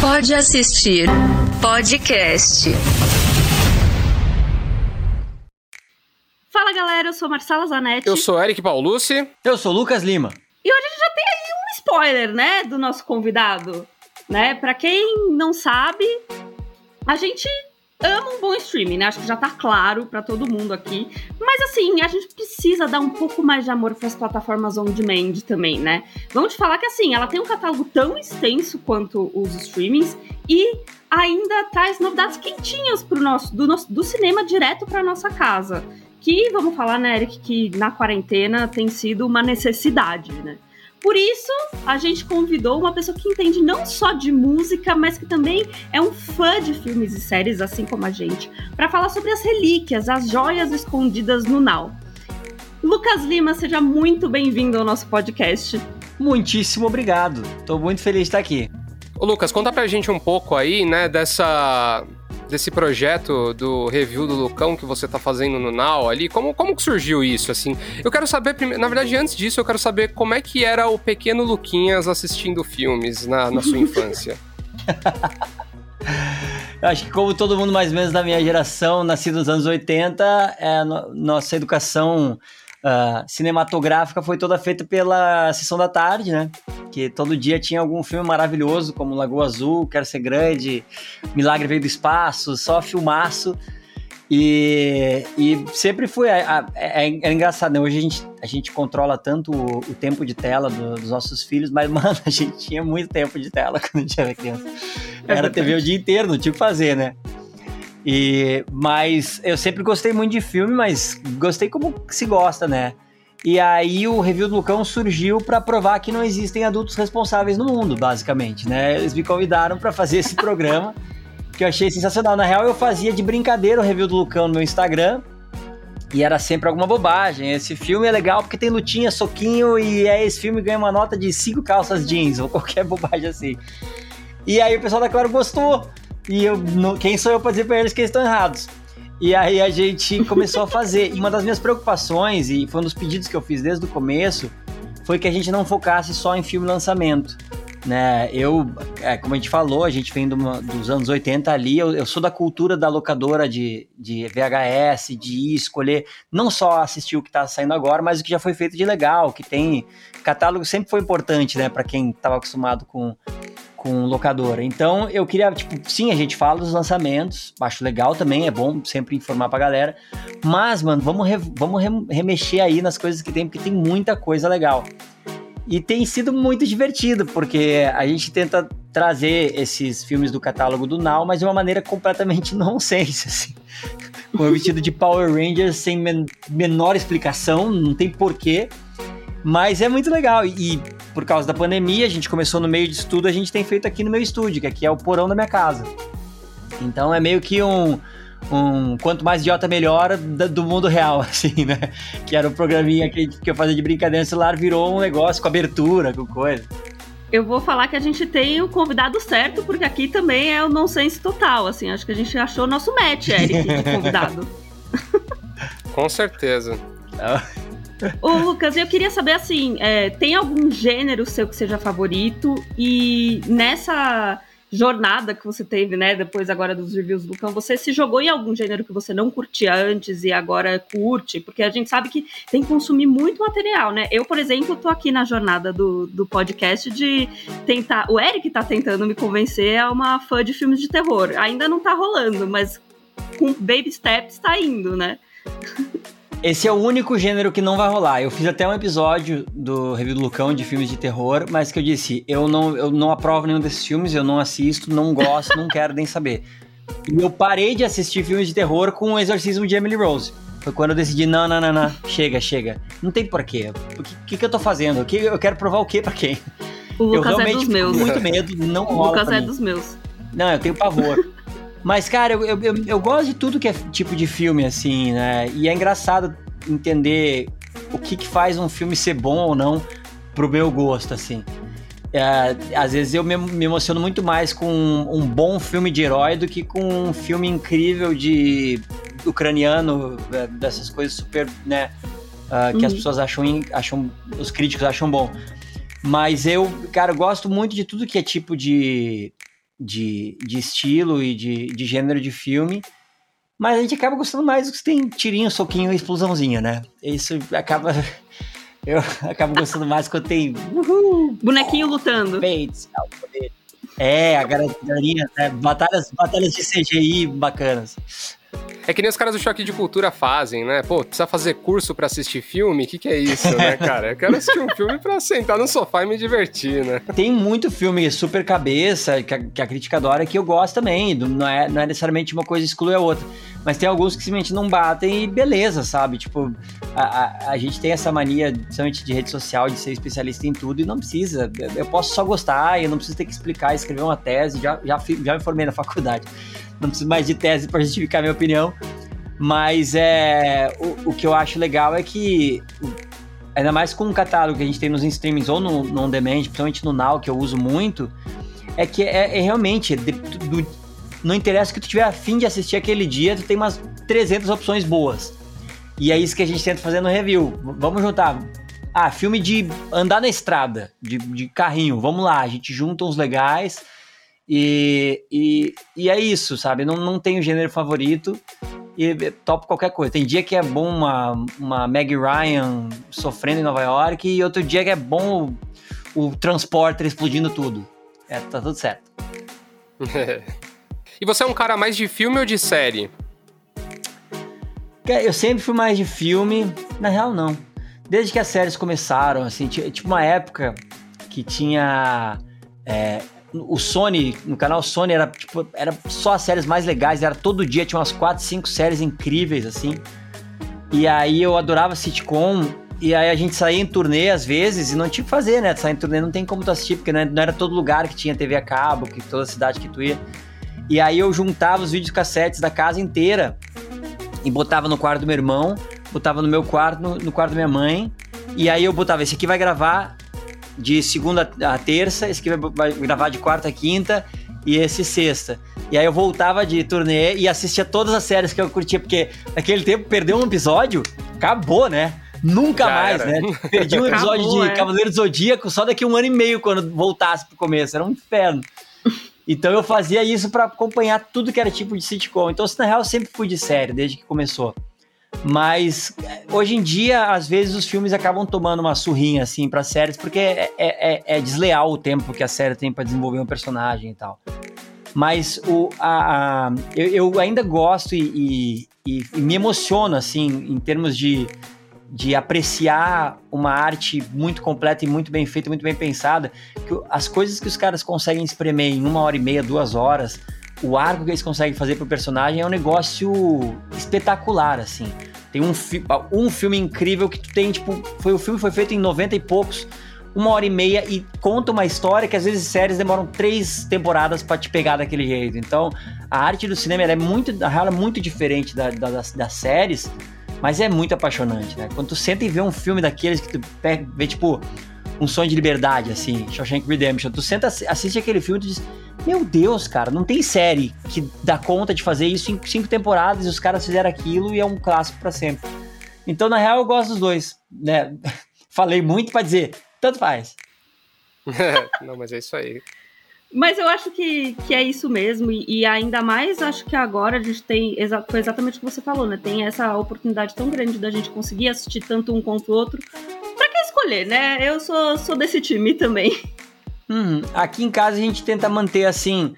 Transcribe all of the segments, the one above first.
Pode assistir podcast. Fala galera, eu sou Marcela Zanetti. Eu sou Eric Paulucci. Eu sou Lucas Lima. E hoje a gente já tem aí um spoiler, né, do nosso convidado, né? Para quem não sabe, a gente ama um bom streaming, né? Acho que já tá claro para todo mundo aqui. Mas assim, a gente precisa dar um pouco mais de amor para as plataformas on demand também, né? Vamos te falar que assim, ela tem um catálogo tão extenso quanto os streamings e ainda traz novidades quentinhas pro nosso do, nosso, do cinema direto para nossa casa. Que vamos falar, né, Eric, que na quarentena tem sido uma necessidade, né? Por isso, a gente convidou uma pessoa que entende não só de música, mas que também é um fã de filmes e séries, assim como a gente, para falar sobre as relíquias, as joias escondidas no Now. Lucas Lima, seja muito bem-vindo ao nosso podcast. Muitíssimo obrigado. Tô muito feliz de estar aqui. Ô Lucas, conta pra gente um pouco aí, né, dessa desse projeto do review do Lucão que você tá fazendo no Now ali, como, como que surgiu isso, assim? Eu quero saber, na verdade, antes disso, eu quero saber como é que era o pequeno Luquinhas assistindo filmes na, na sua infância. Eu acho que como todo mundo mais ou menos da minha geração, nascido nos anos 80, é, no, nossa educação uh, cinematográfica foi toda feita pela Sessão da Tarde, né? Que todo dia tinha algum filme maravilhoso, como Lagoa Azul, Quero Ser Grande, Milagre Veio do Espaço, só filmaço. E, e sempre foi. É, é, é, engraçado, né? Hoje a gente, a gente controla tanto o, o tempo de tela do, dos nossos filhos, mas, mano, a gente tinha muito tempo de tela quando a gente era criança. É era TV o dia inteiro, não tinha o que fazer, né? E, mas eu sempre gostei muito de filme, mas gostei como se gosta, né? E aí o review do Lucão surgiu para provar que não existem adultos responsáveis no mundo, basicamente, né? Eles me convidaram para fazer esse programa, que eu achei sensacional. Na real, eu fazia de brincadeira o review do Lucão no meu Instagram, e era sempre alguma bobagem. Esse filme é legal porque tem lutinha, soquinho, e aí esse filme ganha uma nota de cinco calças jeans, ou qualquer bobagem assim. E aí o pessoal da Claro gostou. E eu, não, quem sou eu para dizer para eles que eles estão errados? E aí a gente começou a fazer. E uma das minhas preocupações, e foi um dos pedidos que eu fiz desde o começo, foi que a gente não focasse só em filme lançamento. Né, eu, é, como a gente falou, a gente vem do, dos anos 80 ali, eu, eu, sou da cultura da locadora de, de VHS, de ir escolher, não só assistir o que está saindo agora, mas o que já foi feito de legal, que tem catálogo sempre foi importante, né, para quem estava acostumado com, com locadora. Então eu queria, tipo, sim, a gente fala dos lançamentos, acho legal também, é bom sempre informar pra galera. Mas, mano, vamos, re, vamos re, remexer aí nas coisas que tem, porque tem muita coisa legal. E tem sido muito divertido, porque a gente tenta trazer esses filmes do catálogo do Now, mas de uma maneira completamente nonsense, assim. Com o vestido de Power Rangers sem men menor explicação, não tem porquê. Mas é muito legal. E por causa da pandemia, a gente começou no meio de estudo, a gente tem feito aqui no meu estúdio, que aqui é o porão da minha casa. Então é meio que um, um quanto mais idiota melhor do mundo real, assim, né? Que era o um programinha que, que eu fazia de brincadeira no celular, virou um negócio com abertura, com coisa. Eu vou falar que a gente tem o convidado certo, porque aqui também é o nonsense total, assim, acho que a gente achou o nosso match, Eric, de convidado. com certeza. Ô, Lucas, eu queria saber assim: é, tem algum gênero seu que seja favorito? E nessa jornada que você teve, né, depois agora dos reviews do Cão, você se jogou em algum gênero que você não curtia antes e agora curte? Porque a gente sabe que tem que consumir muito material, né? Eu, por exemplo, tô aqui na jornada do, do podcast de tentar. O Eric tá tentando me convencer a uma fã de filmes de terror. Ainda não tá rolando, mas com baby steps tá indo, né? Esse é o único gênero que não vai rolar. Eu fiz até um episódio do Review do Lucão de filmes de terror, mas que eu disse, eu não, eu não aprovo nenhum desses filmes, eu não assisto, não gosto, não quero nem saber. E eu parei de assistir filmes de terror com o Exorcismo de Emily Rose. Foi quando eu decidi, não, não, não, não, chega, chega. Não tem porquê. O que, que, que eu tô fazendo? O que, eu quero provar o quê pra quem? O Lucas eu é dos meus. muito medo, não O Lucas é dos meus. Não, eu tenho pavor. Mas, cara, eu, eu, eu, gosto de tudo que é tipo de filme, assim, né? E é engraçado entender o que, que faz um filme ser bom ou não pro meu gosto, assim. É, às vezes eu me, me, emociono muito mais com um, um, bom filme de herói do que com um filme incrível de ucraniano, é, dessas coisas super, né? Uh, que uhum. as pessoas acham, acham, os críticos acham bom. Mas eu, cara, eu gosto muito de tudo que é tipo de de, de estilo e de, de gênero de filme. Mas a gente acaba gostando mais do que tem tirinho, soquinho e explosãozinha, né? Isso acaba. Eu acabo gostando mais quando tem. Uhul, Bonequinho lutando. Bates, é, a galerinha, né? Batalhas, batalhas de CGI bacanas. É que nem os caras do Choque de Cultura fazem, né? Pô, precisa fazer curso para assistir filme? O que, que é isso, né, cara? Eu quero assistir um filme pra sentar no sofá e me divertir, né? Tem muito filme super cabeça, que a, que a crítica adora, que eu gosto também. Não é, não é necessariamente uma coisa exclui a outra. Mas tem alguns que simplesmente não batem e beleza, sabe? Tipo, a, a, a gente tem essa mania, principalmente de rede social, de ser especialista em tudo e não precisa. Eu posso só gostar, eu não preciso ter que explicar, escrever uma tese, já, já, já me formei na faculdade não preciso mais de tese para justificar minha opinião. Mas é, o, o, que eu acho legal é que, ainda mais com o catálogo que a gente tem nos streamings ou no, no on demand, principalmente no Now, que eu uso muito, é que é, é realmente, de, do, não interessa que tu tiver afim de assistir aquele dia, tu tem umas 300 opções boas. E é isso que a gente tenta fazer no review. Vamos juntar. Ah, filme de andar na estrada, de, de carrinho. Vamos lá, a gente junta uns legais e, e, e é isso, sabe? Não, não tenho gênero favorito e topo qualquer coisa. Tem dia que é bom uma, uma Meg Ryan sofrendo em Nova York e outro dia que é bom o, o transporter explodindo tudo. É, tá tudo certo. e você é um cara mais de filme ou de série? Eu sempre fui mais de filme. Na real, não. Desde que as séries começaram, assim, tipo uma época que tinha. É, o Sony, no canal Sony, era, tipo, era só as séries mais legais, era todo dia, tinha umas 4, 5 séries incríveis, assim. E aí eu adorava sitcom, e aí a gente saía em turnê às vezes, e não tinha que fazer, né? Sair em turnê não tem como tu assistir, porque não era todo lugar que tinha TV a cabo, que toda cidade que tu ia. E aí eu juntava os vídeos cassetes da casa inteira e botava no quarto do meu irmão, botava no meu quarto, no, no quarto da minha mãe, e aí eu botava, esse aqui vai gravar de segunda a terça, esse aqui vai gravar de quarta a quinta e esse sexta. E aí eu voltava de turnê e assistia todas as séries que eu curtia, porque naquele tempo perdeu um episódio, acabou, né? Nunca Já mais, era. né? Perdi um episódio acabou, de é. Cavaleiro do Zodíaco só daqui um ano e meio quando voltasse pro começo. Era um inferno. Então eu fazia isso para acompanhar tudo que era tipo de sitcom. Então, na real, eu sempre fui de série, desde que começou. Mas hoje em dia, às vezes, os filmes acabam tomando uma surrinha assim para séries, porque é, é, é, é, desleal o tempo que a série tem para desenvolver um personagem e tal. Mas o, a, a eu, eu, ainda gosto e, e, e, me emociono, assim, em termos de, de apreciar uma arte muito completa e muito bem feita, muito bem pensada. Que as coisas que os caras conseguem espremer em uma hora e meia, duas horas o arco que eles conseguem fazer pro personagem é um negócio espetacular, assim. Tem um, fi um filme incrível que tu tem, tipo, foi o filme foi feito em 90 e poucos, uma hora e meia e conta uma história que às vezes séries demoram três temporadas para te pegar daquele jeito. Então, a arte do cinema é muito, na real, é muito diferente da, da, das, das séries, mas é muito apaixonante, né? Quando tu senta e vê um filme daqueles que tu vê, tipo, um sonho de liberdade, assim, Shawshank Redemption, tu senta, assiste aquele filme e tu diz meu Deus, cara, não tem série que dá conta de fazer isso em cinco temporadas e os caras fizeram aquilo e é um clássico para sempre. Então, na real, eu gosto dos dois, né? Falei muito para dizer, tanto faz. não, mas é isso aí. Mas eu acho que, que é isso mesmo, e, e, ainda mais acho que agora a gente tem. Exa foi exatamente o que você falou, né? Tem essa oportunidade tão grande da gente conseguir assistir tanto um quanto o outro. Escolher, né? Eu sou, sou desse time também. Hum, aqui em casa a gente tenta manter assim.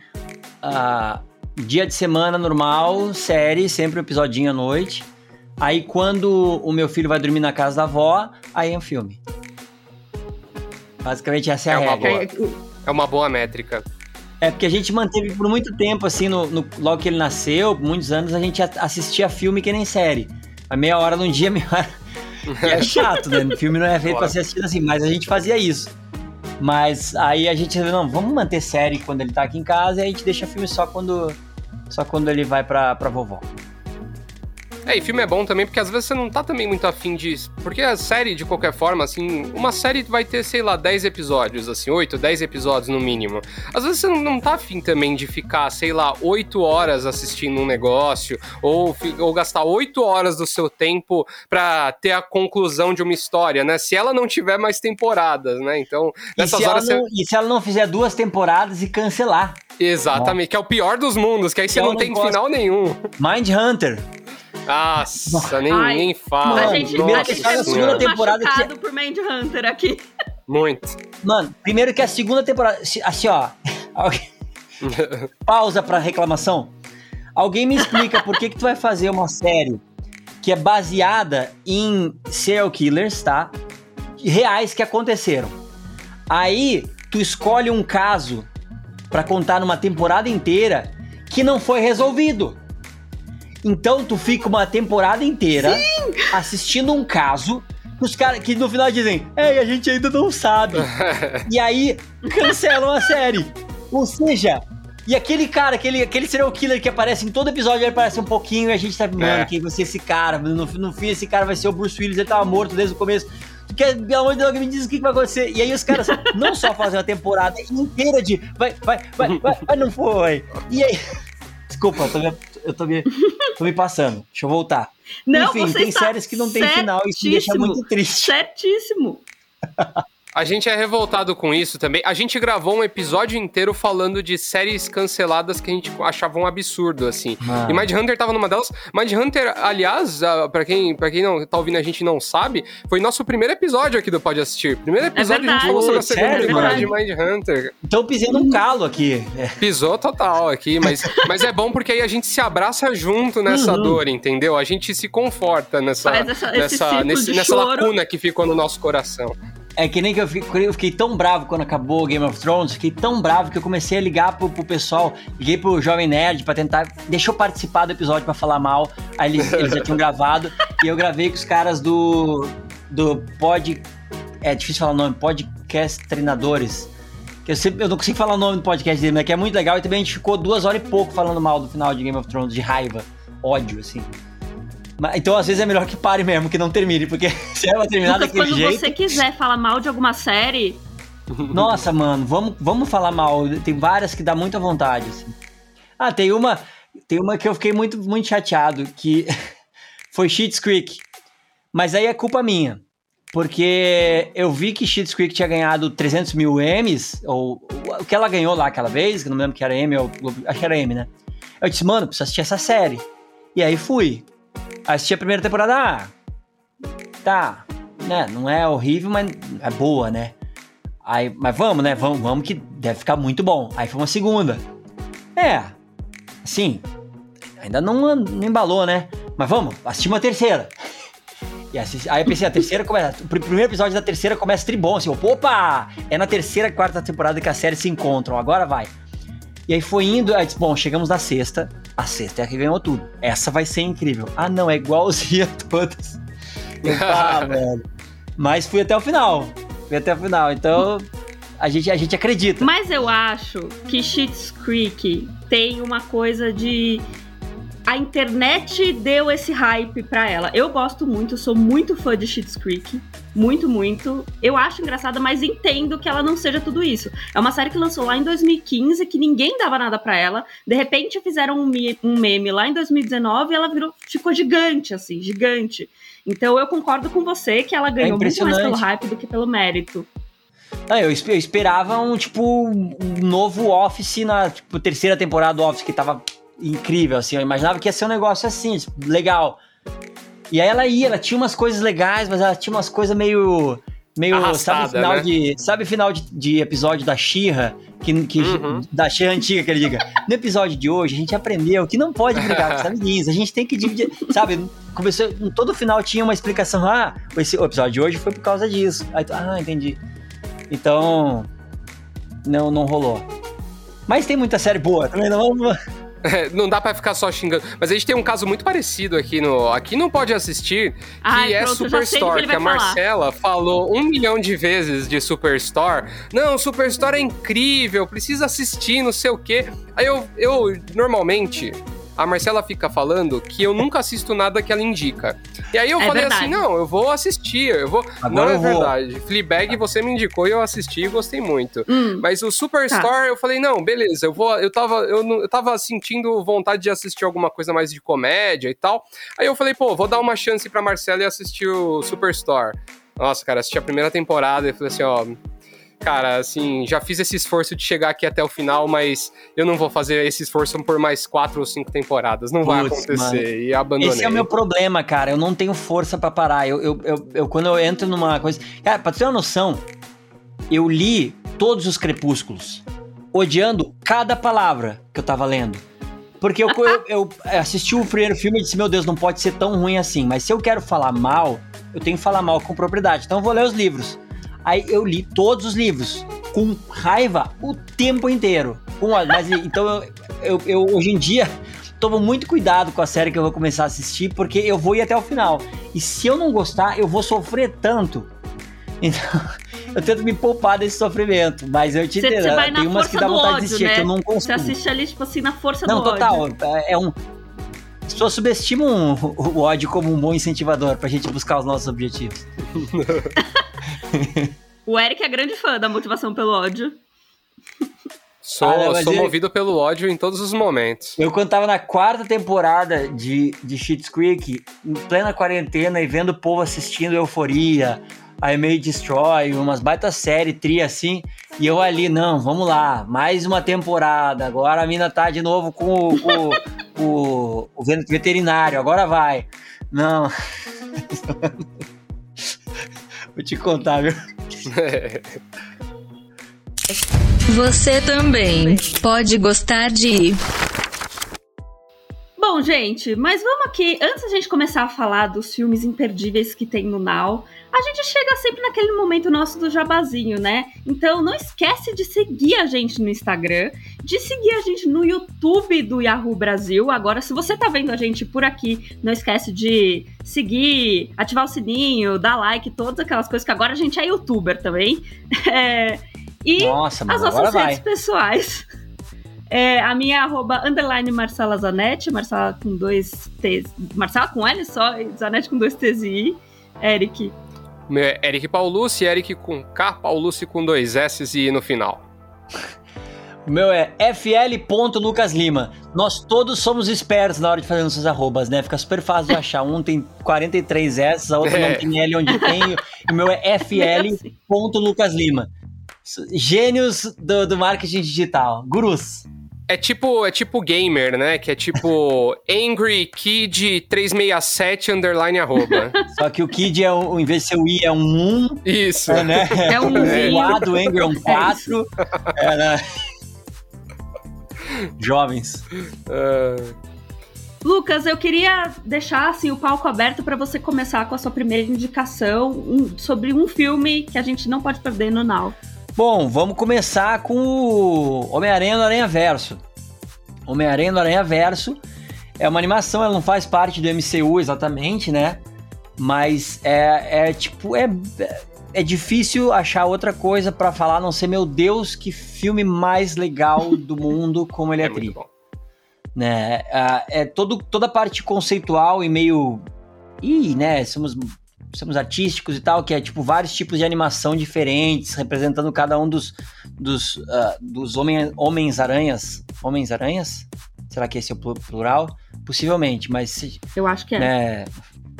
Uh, dia de semana normal, série, sempre um episodinho à noite. Aí quando o meu filho vai dormir na casa da avó, aí é um filme. Basicamente essa é, é a uma regra. Boa, é uma boa métrica. É porque a gente manteve por muito tempo, assim, no, no, logo que ele nasceu, muitos anos, a gente assistia filme que nem série. A meia hora num dia, meia hora. É chato, né? O filme não é feito claro. pra ser assistido assim, mas a gente fazia isso. Mas aí a gente não, vamos manter série quando ele tá aqui em casa e a gente deixa filme só quando só quando ele vai pra, pra vovó. É, e filme é bom também, porque às vezes você não tá também muito afim de. Porque a série, de qualquer forma, assim, uma série vai ter, sei lá, 10 episódios, assim, 8, 10 episódios no mínimo. Às vezes você não tá afim também de ficar, sei lá, 8 horas assistindo um negócio, ou, ou gastar 8 horas do seu tempo pra ter a conclusão de uma história, né? Se ela não tiver mais temporadas, né? Então, nessas e horas. Não, você... E se ela não fizer duas temporadas e cancelar? Exatamente, que é o pior dos mundos, que aí você Eu não não tem gosto. final nenhum. Mind Hunter. Nossa, nem, Ai, nem fala. a gente, primeiro a que gente é segunda temporada que- por Mindhunter aqui. Muito. Mano, primeiro que a segunda temporada. Assim, ó. Pausa pra reclamação. Alguém me explica por que, que tu vai fazer uma série que é baseada em serial killers, tá? Reais que aconteceram. Aí tu escolhe um caso pra contar numa temporada inteira que não foi resolvido. Então tu fica uma temporada inteira assistindo um caso que os caras que no final dizem, é, a gente ainda não sabe. e aí cancelam a série. Ou seja, e aquele cara, aquele, aquele serial killer que aparece em todo episódio, ele aparece um pouquinho e a gente tá, mano, É. quem vai ser esse cara? No, no fim, esse cara vai ser o Bruce Willis, ele tava morto desde o começo. Tu quer, pelo amor de Deus, me diz o que, que vai acontecer. E aí os caras não só fazem uma temporada inteira de vai, vai, vai, vai, vai, não foi. E aí. Desculpa, tô me, eu tô me, tô me passando. Deixa eu voltar. Não, Enfim, você tem está séries que não tem final e isso me deixa muito triste. Certíssimo. A gente é revoltado com isso também. A gente gravou um episódio inteiro falando de séries canceladas que a gente achava um absurdo, assim. Mano. E Mind Hunter tava numa delas. Mind Hunter, aliás, ah, pra quem, pra quem não tá ouvindo a gente e não sabe, foi nosso primeiro episódio aqui do Pode Assistir. Primeiro episódio a gente falou sobre a Pô, segunda sério, temporada de? Mind Hunter. Então pisei num calo aqui. É. Pisou total aqui, mas, mas é bom porque aí a gente se abraça junto nessa Uhum. dor, entendeu? A gente se conforta nessa, essa- nessa, nesse- nessa choro. lacuna que ficou no nosso coração. É que nem que eu fiquei, eu fiquei tão bravo quando acabou o Game of Thrones, fiquei tão bravo que eu comecei a ligar pro, pro pessoal, liguei pro Jovem Nerd pra tentar, deixa eu participar do episódio pra falar mal, aí eles, eles já tinham gravado, e eu gravei com os caras do, do Pod, é difícil falar o nome, Podcast Treinadores, que eu, sempre, eu não consigo falar o nome do podcast dele, mas que é muito legal, e também a gente ficou duas horas e pouco falando mal do final de Game of Thrones, de raiva, ódio, assim. Mas- Então, às vezes é melhor que pare mesmo, que não termine, porque se ela terminar Lucas, daquele quando jeito... você quiser falar mal de alguma série, Nossa, mano, vamos, vamos falar mal. Tem várias que dá muita vontade, assim. Ah, tem uma, tem uma que eu fiquei muito, muito chateado, que foi Sheets Creek. Mas aí é culpa minha. Porque eu vi que Sheets Creek tinha ganhado 300 mil M's, ou o que ela ganhou lá aquela vez, que não lembro que era M, ou, acho que era M, né? Eu disse, mano, preciso assistir essa série. E aí fui. Assisti a primeira temporada, ah, tá, né, não é horrível, mas é boa, né? Aí, mas vamos, né? Vamos, vamos que deve ficar muito bom. Aí foi uma segunda. É. Assim, ainda não, não embalou, né? Mas vamos, assistir uma terceira. E assisti- aí eu pensei, a terceira começa. O pr- primeiro episódio da terceira começa tribom, assim, opa! É na terceira quarta temporada que as séries se encontram, agora vai. E aí foi indo, aí disse, bom, chegamos na sexta. A sexta é a que ganhou tudo. Essa vai ser incrível. Ah, não, é igualzinha a todas. Eu, ah, velho. Mas fui até o final. Fui até o final. Então, a gente, a gente acredita. Mas eu acho que Schitt's Creek tem uma coisa de. A internet deu esse hype pra ela. Eu gosto muito, sou muito fã de Schitt's Creek. Muito, muito. Eu acho engraçada, mas entendo que ela não seja tudo isso. É uma série que lançou lá em 2015, que ninguém dava nada pra ela. De repente fizeram um, um meme lá em 2019 e ela virou, ficou gigante, assim, gigante. Então eu concordo com você que ela ganhou muito mais pelo hype do que pelo mérito. Ah, eu, eu esperava um, tipo, um novo Office na tipo, terceira temporada do Office, que tava incrível, assim. Eu imaginava que ia ser um negócio assim, legal. E aí ela ia, ela tinha umas coisas legais, mas ela tinha umas coisas meio. Meio, Arrastada, sabe, final né? de. Sabe final de, de episódio da Xirra? Que, que, Uhum. Da Xirra antiga, que ele diga. No episódio de hoje, a gente aprendeu que não pode brigar com os amiguinhos. A gente tem que dividir. Sabe? Começou. Todo final tinha uma explicação. Ah, esse, o episódio de hoje foi por causa disso. Aí, ah, entendi. Então. Não, não rolou. Mas tem muita série boa também, não vamos. Não dá pra ficar só xingando. Mas a gente tem um caso muito parecido aqui no. Aqui não pode assistir, que Ai, é pronto, que Superstore, ele que, a vai falar. Marcela falou um milhão de vezes de Superstore. Não, Superstore é incrível, precisa assistir, não sei o quê. Aí eu, eu normalmente. A Marcela fica falando que eu nunca assisto nada que ela indica. E aí eu É falei verdade. assim: não, eu vou assistir, eu vou. Agora não é eu vou. verdade. Fleabag você me indicou e eu assisti e gostei muito. Hum. Mas o Superstore, eu falei, não, beleza, eu vou. Eu tava, eu, não- eu tava sentindo vontade de assistir alguma coisa mais de comédia e tal. Aí eu falei, pô, vou dar uma chance pra Marcela e assistir o Superstore. Nossa, cara, assisti a primeira temporada e falei assim, ó. Cara, assim, já fiz esse esforço de chegar aqui até o final, mas eu não vou fazer esse esforço por mais quatro ou cinco temporadas. Não vai acontecer. Mano. E abandonei. Esse é o meu problema, cara. Eu não tenho força para parar. Eu, eu, eu, eu, quando eu entro numa coisa. Cara, pra ter uma noção, eu li todos os crepúsculos, odiando cada palavra que eu tava lendo. Porque eu, eu, eu, assisti o primeiro filme e disse: Meu Deus, não pode ser tão ruim assim. Mas se eu quero falar mal, eu tenho que falar mal com propriedade. Então eu vou ler os livros. Aí eu li todos os livros, com raiva o tempo inteiro. Com, mas então eu, eu, eu hoje em dia tomo muito cuidado com a série que eu vou começar a assistir, porque eu vou ir até o final. E se eu não gostar, eu vou sofrer tanto. Então, eu tento me poupar desse sofrimento, mas eu te entendo. Você vai tem umas que dá vontade ódio, de assistir, né? que eu não consigo. Você assiste ali, tipo assim, na força não, do total, ódio. Não, total. É um. As pessoas subestimam o ódio como um bom incentivador pra gente buscar os nossos objetivos. o Eric é grande fã da motivação pelo ódio. Sou, ah, sou movido pelo ódio em todos os momentos. Eu, quando tava na quarta temporada de, de Schitt's Creek, em plena quarentena e vendo o povo assistindo Euforia, I May Destroy, umas baita série, tri assim, e eu ali, não, vamos lá, mais uma temporada, agora a mina tá de novo com o, o, o, veterinário, agora vai. Não. Vou te contar, viu? Você também pode gostar de. Bom, gente, mas vamos aqui. Antes a gente começar a falar dos filmes imperdíveis que tem no Now, a gente chega sempre naquele momento nosso do jabazinho, né? Então não esquece de seguir a gente no Instagram, de seguir a gente no YouTube do Yahoo Brasil. Agora, se você tá vendo a gente por aqui, não esquece de seguir, ativar o sininho, dar like, todas aquelas coisas que agora a gente é youtuber também. É, e Nossa, as nossas redes vai. pessoais. É, a minha é arroba underline Marcela Zanetti, Marcela com dois T's. Marcela com L só, Zanetti com dois T's e I. Eric. Meu é Eric Paulucci, Eric com K, Paulucci com dois S e I no final. O meu é fl.lucaslima. Nós todos somos espertos na hora de fazer nossas arrobas, né? Fica super fácil de achar. Um tem 43 S, a outra é. não tem L onde tem. o meu é fl.lucaslima. Gênios do, do marketing digital. Gurus. É tipo, é tipo gamer, né? Que é tipo Angry Kid 367 underline arroba. Só que o Kid, é um, em vez de ser o I, é um 1. Isso. É, né? é um é. O A do Angry é um 4. É, é né? Jovens. Uh... Lucas, eu queria deixar assim, o palco aberto para você começar com a sua primeira indicação um, sobre um filme que a gente não pode perder no Now. Bom, vamos começar com o Homem-Aranha no Aranha Verso. Homem-Aranha no Aranha Verso é uma animação, ela não faz parte do MCU exatamente, né? Mas é, é tipo, é, é difícil achar outra coisa para falar, a não ser, meu Deus, que filme mais legal do mundo como ele é, é tri. Né? É, é todo, toda a parte conceitual e meio. Ih, né? Somos somos artísticos e tal, que é tipo vários tipos de animação diferentes, representando cada um dos dos, uh, dos homem, homens-aranhas. Homens-aranhas? Será que esse é o plural? Possivelmente, mas. Eu acho que é. Né,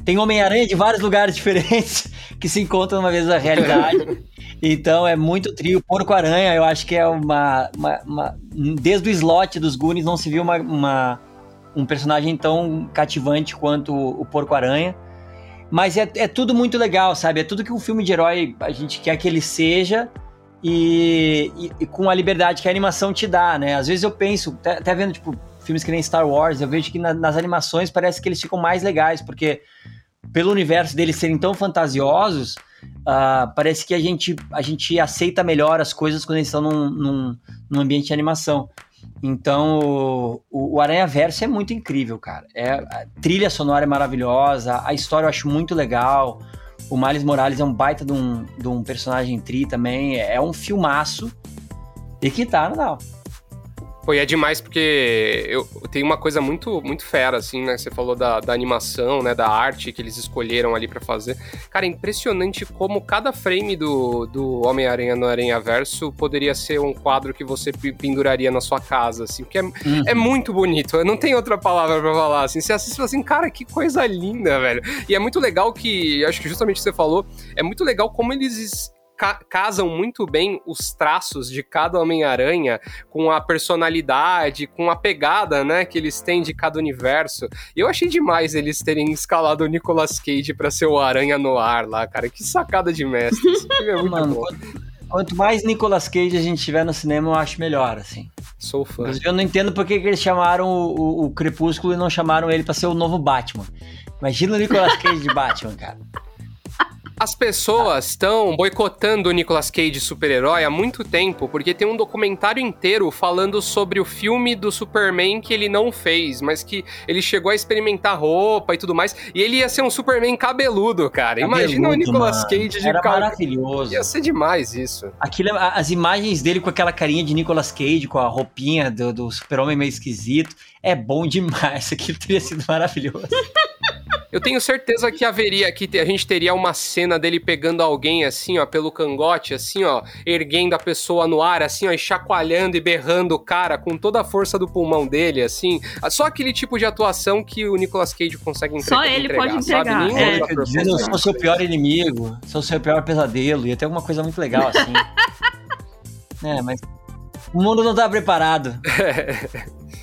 tem Homem-Aranha de vários lugares diferentes que se encontram uma vez na realidade. então é muito trio. Porco-Aranha, eu acho que é uma, uma, uma, Desde o slot dos Goonies não se viu uma, uma um personagem tão cativante quanto o Porco-Aranha. Mas é, é tudo muito legal, sabe? É tudo que um filme de herói a gente quer que ele seja e, e, e com a liberdade que a animação te dá, né? Às vezes eu penso, até, até vendo, tipo, filmes que nem Star Wars, eu vejo que na, nas animações parece que eles ficam mais legais, porque pelo universo deles serem tão fantasiosos, uh, parece que a gente, a gente aceita melhor as coisas quando eles estão num, num, num ambiente de animação. Então, o, o Aranha Verso é muito incrível, cara. É, a trilha sonora é maravilhosa, a história eu acho muito legal. O Miles Morales é um baita de um, de um personagem tri também. É um filmaço. E que tá Now. Pô, e é demais porque eu, tem uma coisa muito muito fera, assim, né? Você falou da, da animação, né? Da arte que eles escolheram ali para fazer. Cara, é impressionante como cada frame do, do Homem-Aranha no Aranha Verso poderia ser um quadro que você penduraria na sua casa, assim, porque é, uhum. é muito bonito. Eu não tem outra palavra para falar, assim. Você assiste e fala assim, cara, que coisa linda, velho. E é muito legal que, acho que justamente você falou, é muito legal como eles ca casam muito bem os traços de cada Homem-Aranha com a personalidade, com a pegada, né, que eles têm de cada universo. E eu achei demais eles terem escalado o Nicolas Cage para ser o Aranha no ar lá, cara. Que sacada de mestre. Filme é muito Mano, bom. quanto, mais Nicolas Cage a gente tiver no cinema, eu acho melhor, assim. Sou fã. Inclusive, eu não entendo por que, que eles chamaram o, o- o Crepúsculo e não chamaram ele pra ser o novo Batman. Imagina o Nicolas Cage de Batman, cara. As pessoas estão boicotando o Nicolas Cage super-herói há muito tempo, porque tem um documentário inteiro falando sobre o filme do Superman que ele não fez, mas que ele chegou a experimentar roupa e tudo mais, e ele ia ser um Superman cabeludo, cara. Imagina o Cabeludo, Nicolas mano. Cage de Era cara. maravilhoso. Ia ser demais isso. Aquilo, a- as imagens dele com aquela carinha de Nicolas Cage, com a roupinha do, do super-homem meio esquisito, é bom demais. Aquilo teria sido maravilhoso. Eu tenho certeza que haveria, que a gente teria uma cena dele pegando alguém assim, ó, pelo cangote, assim, ó, erguendo a pessoa no ar, assim, ó, e chacoalhando e berrando o cara com toda a força do pulmão dele, assim. Só aquele tipo de atuação que o Nicolas Cage consegue entre- Só ele pode sabe? entregar, Nenhum é. outro ator Dizendo, sou seu pior inimigo, sou seu pior pesadelo. Ia ter alguma coisa muito legal assim. é, mas o mundo não tá preparado.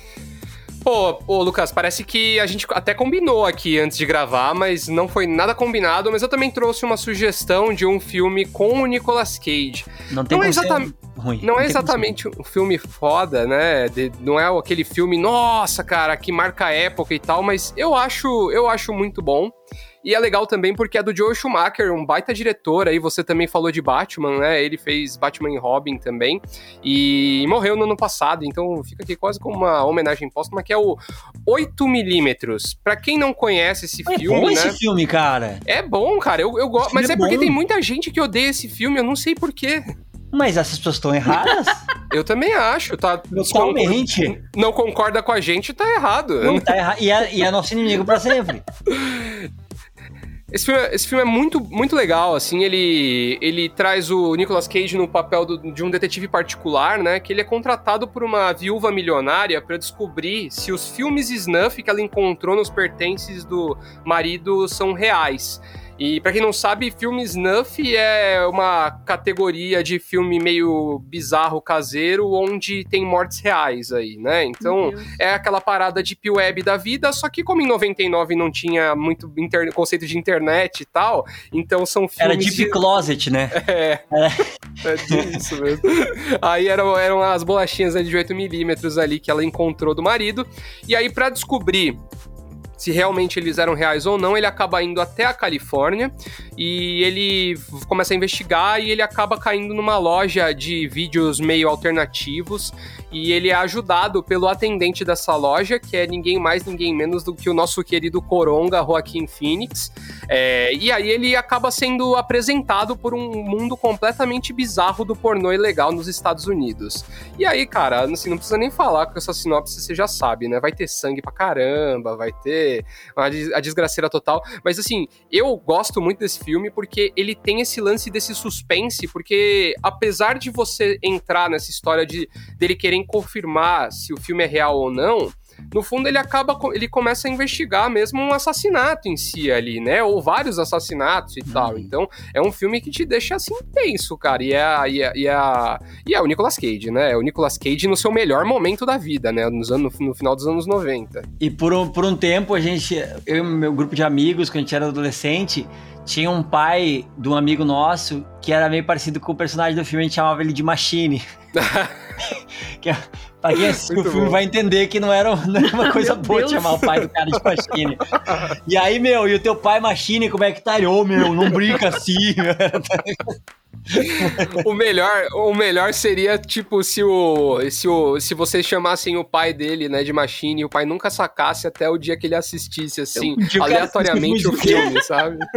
Pô, Lucas, parece que a gente até combinou aqui antes de gravar, mas não foi nada combinado. Mas eu também trouxe uma sugestão de um filme com o Nicolas Cage. Não tem Não é exatamente- ruim. Não é como ser exatamente um filme foda, né? De- não é aquele filme, nossa, cara, que marca a época e tal, mas eu acho, eu acho muito bom. E é legal também porque é do Joe Schumacher, um baita diretor aí, você também falou de Batman, né? Ele fez Batman e Robin também e morreu no ano passado, então fica aqui quase como uma homenagem póstuma que é o 8mm. Pra quem não conhece esse É filme, bom né? esse filme, cara. É bom, cara. Eu, eu gosto, mas é é porque tem muita gente que odeia esse filme, eu não sei porquê. Mas essas pessoas estão erradas? Eu também acho, tá? Totalmente. não concorda com a gente, tá errado. Não tá errado. E é, e é nosso inimigo pra sempre. Esse filme, esse filme é muito, muito legal, assim, ele, ele traz o Nicolas Cage no papel do- de um detetive particular, né, que ele é contratado por uma viúva milionária para descobrir se os filmes snuff que ela encontrou nos pertences do marido são reais. E pra quem não sabe, filme snuff é uma categoria de filme meio bizarro caseiro onde tem mortes reais aí, né? Então, é aquela parada de web da vida, só que como em 99 não tinha muito inter- conceito de internet e tal, então são filmes... Era Deep de- Closet, né? É, é isso mesmo. Aí eram, eram as bolachinhas ali de 8mm ali que ela encontrou do marido, e aí pra descobrir se realmente eles eram reais ou não, ele acaba indo até a Califórnia e ele começa a investigar e ele acaba caindo numa loja de vídeos meio alternativos e ele é ajudado pelo atendente dessa loja, que é ninguém mais, ninguém menos do que o nosso querido Coronga, Joaquim Phoenix. É, e aí ele acaba sendo apresentado por um mundo completamente bizarro do pornô ilegal nos Estados Unidos. E aí, cara, assim, não precisa nem falar com essa sinopse, você já sabe, né? Vai ter sangue pra caramba, vai ter a desgraceira total. Mas assim, eu gosto muito desse filme porque ele tem esse lance desse suspense, porque apesar de você entrar nessa história de dele querer confirmar se o filme é real ou não, no fundo ele acaba, ele começa a investigar mesmo um assassinato em si ali, né? Ou vários assassinatos e tal. Então, é um filme que te deixa assim tenso, cara. E é, a- e é, e é, e é o Nicolas Cage, né? É o Nicolas Cage no seu melhor momento da vida, né? Nos anos, no final dos anos 90. E por um, por um tempo, a gente, eu e meu grupo de amigos, quando a gente era adolescente, tinha um pai de um amigo nosso que era meio parecido com o personagem do filme, a gente chamava ele de Machine. que, é- pra quem assistiu o filme bom. vai entender que não era, não era uma coisa Meu boa Deus. chamar o pai do cara de Machine. E aí, meu, e o teu pai Machine, como é que tá? Ô, meu, não brinca assim. o melhor, o melhor seria tipo se o se o se vocês chamassem o pai dele, né, de Machine, e o pai nunca sacasse até o dia que ele assistisse assim, aleatoriamente o filme, sabe?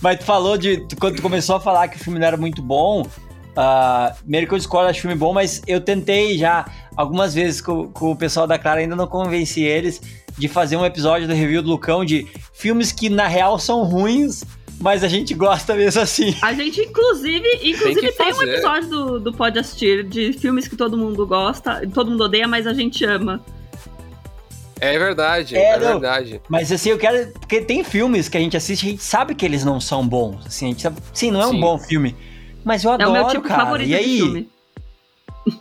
Mas tu falou de. Quando tu começou a falar que o filme não era muito bom, uh, Miracle Squad acho filme bom, mas eu tentei já algumas vezes com, com o pessoal da Clara, ainda não convenci eles de fazer um episódio do review do Lucão de filmes que na real são ruins, mas a gente gosta mesmo assim. A gente, inclusive, inclusive que tem, um episódio do, do Pode Assistir de filmes que todo mundo gosta, todo mundo odeia, mas a gente ama. É verdade, É, é, não. verdade. Mas assim, eu quero. Porque tem filmes que a gente assiste e a gente sabe que eles não são bons. Assim, a gente sabe, sim, não é um Sim. bom filme. Mas eu É adoro, o meu tipo cara. favorito e aí, de filme.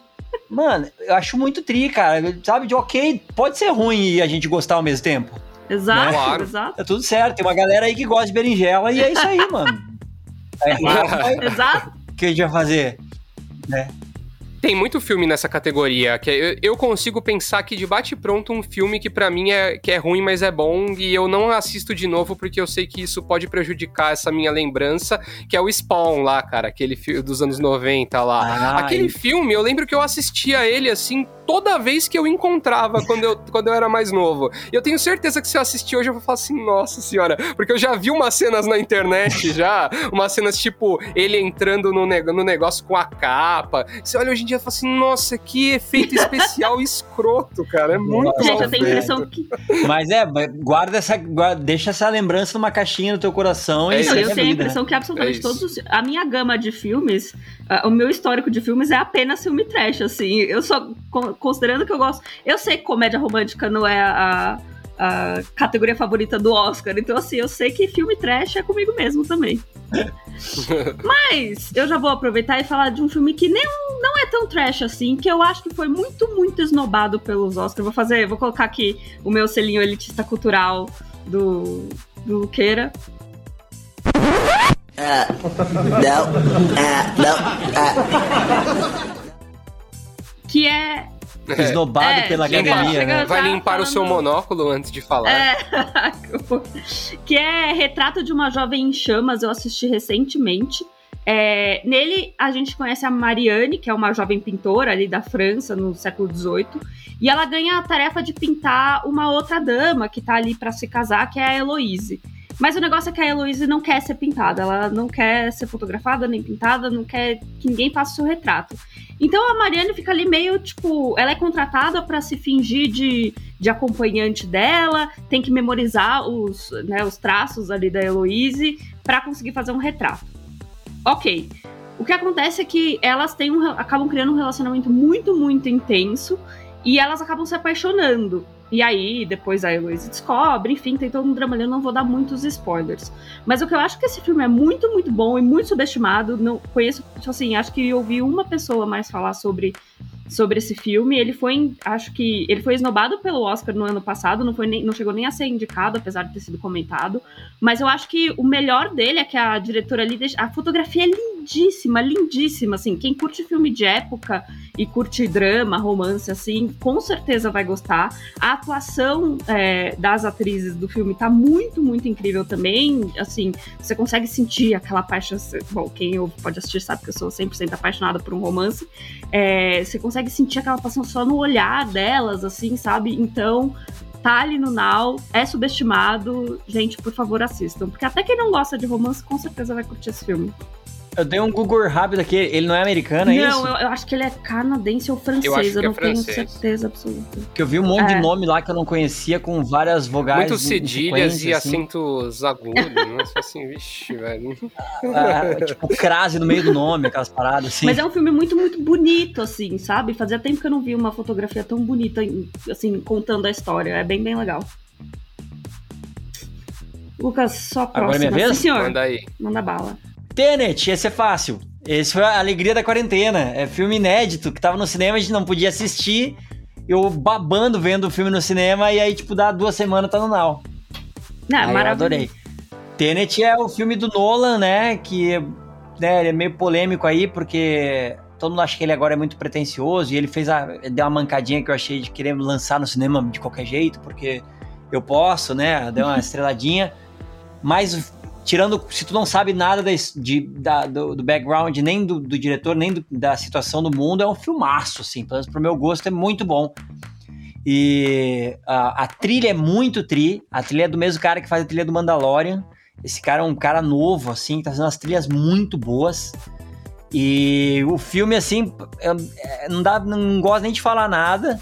mano, eu acho muito tri, cara. Sabe, de ok, pode ser ruim e a gente gostar ao mesmo tempo. Exato, Claro. exato. É tudo certo. Tem uma galera aí que gosta de berinjela e é isso aí, mano. É errado, Exato. o que a gente vai fazer? Tem muito filme nessa categoria, que eu, eu consigo pensar que de bate pronto um filme que pra mim é, que é ruim, mas é bom, e eu não assisto de novo porque eu sei que isso pode prejudicar essa minha lembrança, que é o Spawn lá, cara, aquele filme dos anos 90 lá. Ai. Aquele filme, eu lembro que eu assistia ele assim toda vez que eu encontrava quando eu, quando eu era mais novo. E eu tenho certeza que se eu assistir hoje eu vou falar assim, nossa senhora, porque eu já vi umas cenas na internet já, umas cenas tipo ele entrando no, no negócio com a capa. Você olha hoje em dia e fala assim, nossa, que efeito especial escroto, cara. É muito Gente, mal eu tenho a impressão que. Mas é, guarda essa. guarda- deixa essa lembrança numa caixinha no teu coração É e isso. Não, eu a tenho a né? impressão que absolutamente É todos os, a minha gama de filmes, ah, o meu histórico de filmes é apenas filme trash, assim. Eu só con- considerando que eu gosto. Eu sei que comédia romântica não é a, a categoria favorita do Oscar, então assim, eu sei que filme trash é comigo mesmo também. Mas eu já vou aproveitar e falar de um filme que nem, não é tão trash assim, que eu acho que foi muito, muito esnobado pelos Oscars. Vou fazer, vou colocar aqui o meu selinho elitista cultural do, do Luqueira. Não, ah, não, ah. Que é Esnobado É, pela chega- academia, chega- né? Vai limpar o seu monóculo antes de falar. É, que é Retrato de uma Jovem em Chamas, eu assisti recentemente. É, nele, a gente conhece a Marianne, que é uma jovem pintora ali da França, no século XVIII, e ela ganha a tarefa de pintar uma outra dama que tá ali para se casar, que é a Heloise. Mas o negócio é que a Heloise não quer ser pintada, ela não quer ser fotografada nem pintada, não quer que ninguém faça o seu retrato. Então a Marianne fica ali meio tipo, ela é contratada para se fingir de, de acompanhante dela, tem que memorizar os, né, os traços ali da Heloise para conseguir fazer um retrato. Ok. O que acontece é que elas têm um, acabam criando um relacionamento muito, muito intenso e elas acabam se apaixonando. E aí, depois a Heloise descobre, enfim, tem todo um drama ali, eu não vou dar muitos spoilers. Mas o que eu acho que esse filme é muito, muito bom e muito subestimado. Não conheço, tipo assim, acho que ouvi uma pessoa mais falar sobre, sobre esse filme. Ele foi, acho que ele foi esnobado pelo Oscar no ano passado, não foi nem, não chegou nem a ser indicado, apesar de ter sido comentado. Mas eu acho que o melhor dele é que a diretora ali deixa, a fotografia é lindíssima, lindíssima, assim. Quem curte filme de época e curte drama, romance, assim, com certeza vai gostar. A atuação é, das atrizes do filme tá muito, muito incrível também. Assim, você consegue sentir aquela paixão. Bom, quem pode assistir sabe que eu sou 100% apaixonada por um romance. É, você consegue sentir aquela paixão só no olhar delas, assim, sabe? Então. Tá ali no Now, é subestimado. Gente, por favor, assistam. Porque até quem não gosta de romance, com certeza vai curtir esse filme. Eu dei um Google rápido aqui, ele não é americano, é não, isso? eu, eu acho que ele é canadense ou francês. Eu acho que é não tenho francês. certeza absoluta. Que eu vi um monte É. de nome lá que eu não conhecia com várias vogais. Muitos cedilhas e assim. acentos agudos, nossa, assim, vixe, velho. Ah, tipo, crase no meio do nome, aquelas paradas assim. Mas é um filme muito, muito bonito, assim, sabe? Fazia tempo que eu não vi uma fotografia tão bonita, assim, contando a história. É bem, bem legal. Lucas, só a Agora é minha próxima. vez? Sim, senhor. Manda aí. Manda bala. Tenet, esse é fácil. Esse foi a alegria da quarentena. É filme inédito que tava no cinema, a gente não podia assistir. Eu babando vendo o filme no cinema e aí, tipo, dá duas semanas tá no Now. Não, Aí maravilhoso. adorei. Tenet é o filme do Nolan, né? Que né, ele é meio polêmico aí, porque todo mundo acha que ele agora é muito pretencioso e ele fez a. Deu uma mancadinha que eu achei de querer lançar no cinema de qualquer jeito, porque eu posso, né? Deu uma estreladinha. Mas, tirando. Se tu não sabe nada de, da- do, do background, nem do, do diretor, nem do- da situação do mundo, é um filmaço, assim. Pelo menos pro meu gosto, é muito bom. E a, a trilha é muito tri. A trilha é do mesmo cara que faz a trilha do Mandalorian. Esse cara é um cara novo, assim, que tá fazendo umas trilhas muito boas. E o filme, assim, é- é- não, dá, não gosto nem de falar nada,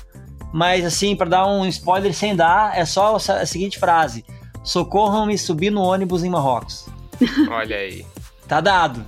mas, assim, para dar um spoiler sem dar, é só a seguinte frase: Socorram-me subir no ônibus em Marrocos. Olha aí. Tá dado.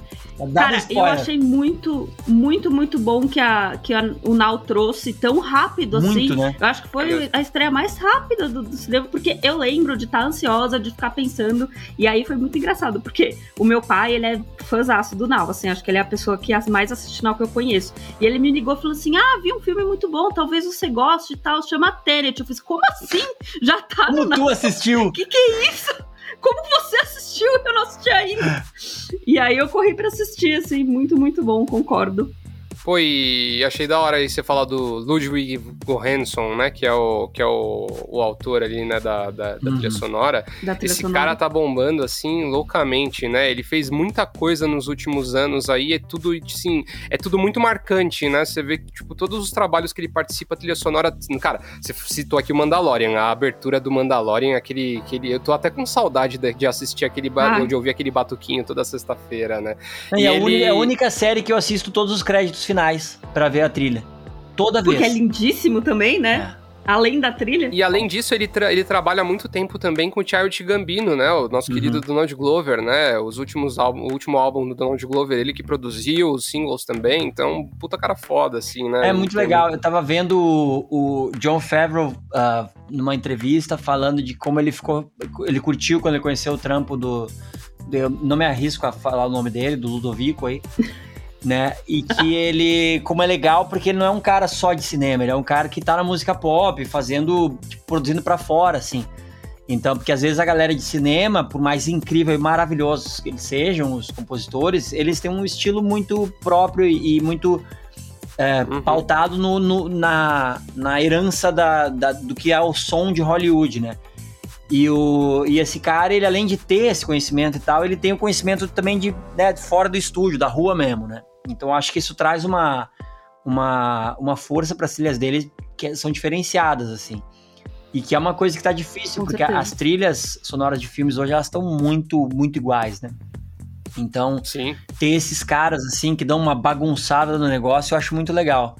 Cara, eu achei muito, muito, muito bom que, a, que a- o Now trouxe tão rápido assim. Muito, né? Eu acho que foi a estreia mais rápida do, do cinema, porque eu lembro de estar ansiosa, de ficar pensando. E aí foi muito engraçado, porque o meu pai, ele é fãzaço do Now, assim, acho que ele é a pessoa que as- mais assiste Now que eu conheço. E ele me ligou e falou assim: Ah, vi um filme muito bom, talvez você goste e tal, chama Tenet. Eu falei, como assim? Já tá no Como tu assistiu? que que é isso? Como você assistiu? Eu não assisti ainda. E aí eu corri pra assistir, assim, muito, muito bom, concordo. E achei da hora aí você falar do Ludwig Göransson, né? Que é o, que é o, o autor ali, né, da, da, da Uhum. trilha sonora. Da trilha Esse sonora. cara tá bombando, assim, loucamente, né? Ele fez muita coisa nos últimos anos aí, é tudo, assim, é tudo muito marcante, né? Você vê que, tipo, todos os trabalhos que ele participa, a trilha sonora... Cara, você citou aqui o Mandalorian, a abertura do Mandalorian, aquele... aquele eu tô até com saudade de, de assistir aquele... Ah. De ouvir aquele batuquinho toda sexta-feira, né? E, E a, ele- é a única série que eu assisto todos os créditos finais pra ver a trilha. Toda Porque é vez. lindíssimo também, né? Além da trilha. E além disso, ele, tra- ele trabalha há muito tempo também com o Childish Gambino, né? O nosso Uhum. querido Donald Glover, né? Os últimos álbum, o último álbum do Donald Glover, ele que produziu os singles também. Então, puta cara foda, assim, né? É muito legal. Eu tava vendo o, o John Favreau ah, numa entrevista falando de como ele ficou. Ele curtiu quando ele conheceu o trampo do. do- eu não me arrisco a falar o nome dele, do Ludovico aí. Né? E que ele, como é legal, porque ele não é um cara só de cinema, ele é um cara que tá na música pop, fazendo, tipo, produzindo pra fora, assim. Então, porque às vezes a galera de cinema, por mais incrível e maravilhosos que eles sejam, os compositores, eles têm um estilo muito próprio e, e muito é, Uhum. pautado no, no- na, na herança da, da- do que é o som de Hollywood, né? E, o, e esse cara, ele além de ter esse conhecimento e tal, ele tem o conhecimento também de, né, de fora do estúdio, da rua mesmo, né? Então acho que isso traz uma, uma, uma força para as trilhas dele que são diferenciadas, assim. E que é uma coisa que tá difícil, Com porque certeza. as trilhas sonoras de filmes hoje elas estão muito, muito iguais, né? Então, Sim. ter esses caras assim que dão uma bagunçada no negócio, eu acho muito legal.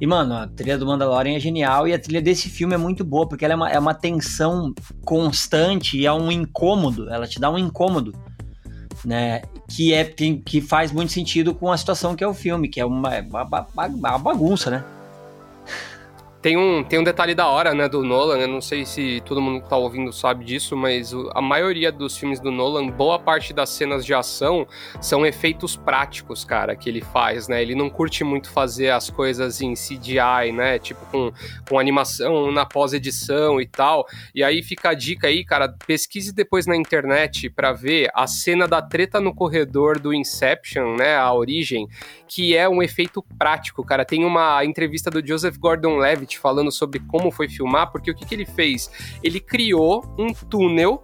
E, mano, a trilha do Mandalorian é genial e a trilha desse filme é muito boa, porque ela é uma, é uma tensão constante e é um incômodo, ela te dá um incômodo, né? Que, é, que faz muito sentido com a situação que é o filme, que é uma, uma, ba- ba- uma bagunça, né? Tem um, tem um detalhe da hora, né, do Nolan. Eu não sei se todo mundo que tá ouvindo sabe disso, mas a maioria dos filmes do Nolan, boa parte das cenas de ação são efeitos práticos, cara, que ele faz, né? Ele não curte muito fazer as coisas em CGI, né? Tipo, com, com animação na pós-edição e tal. E aí fica a dica aí, cara, pesquise depois na internet pra ver a cena da treta no corredor do Inception, né? A origem, que é um efeito prático, cara. Tem uma entrevista do Joseph Gordon-Levitt falando sobre como foi filmar, porque o que, que ele fez? Ele criou um túnel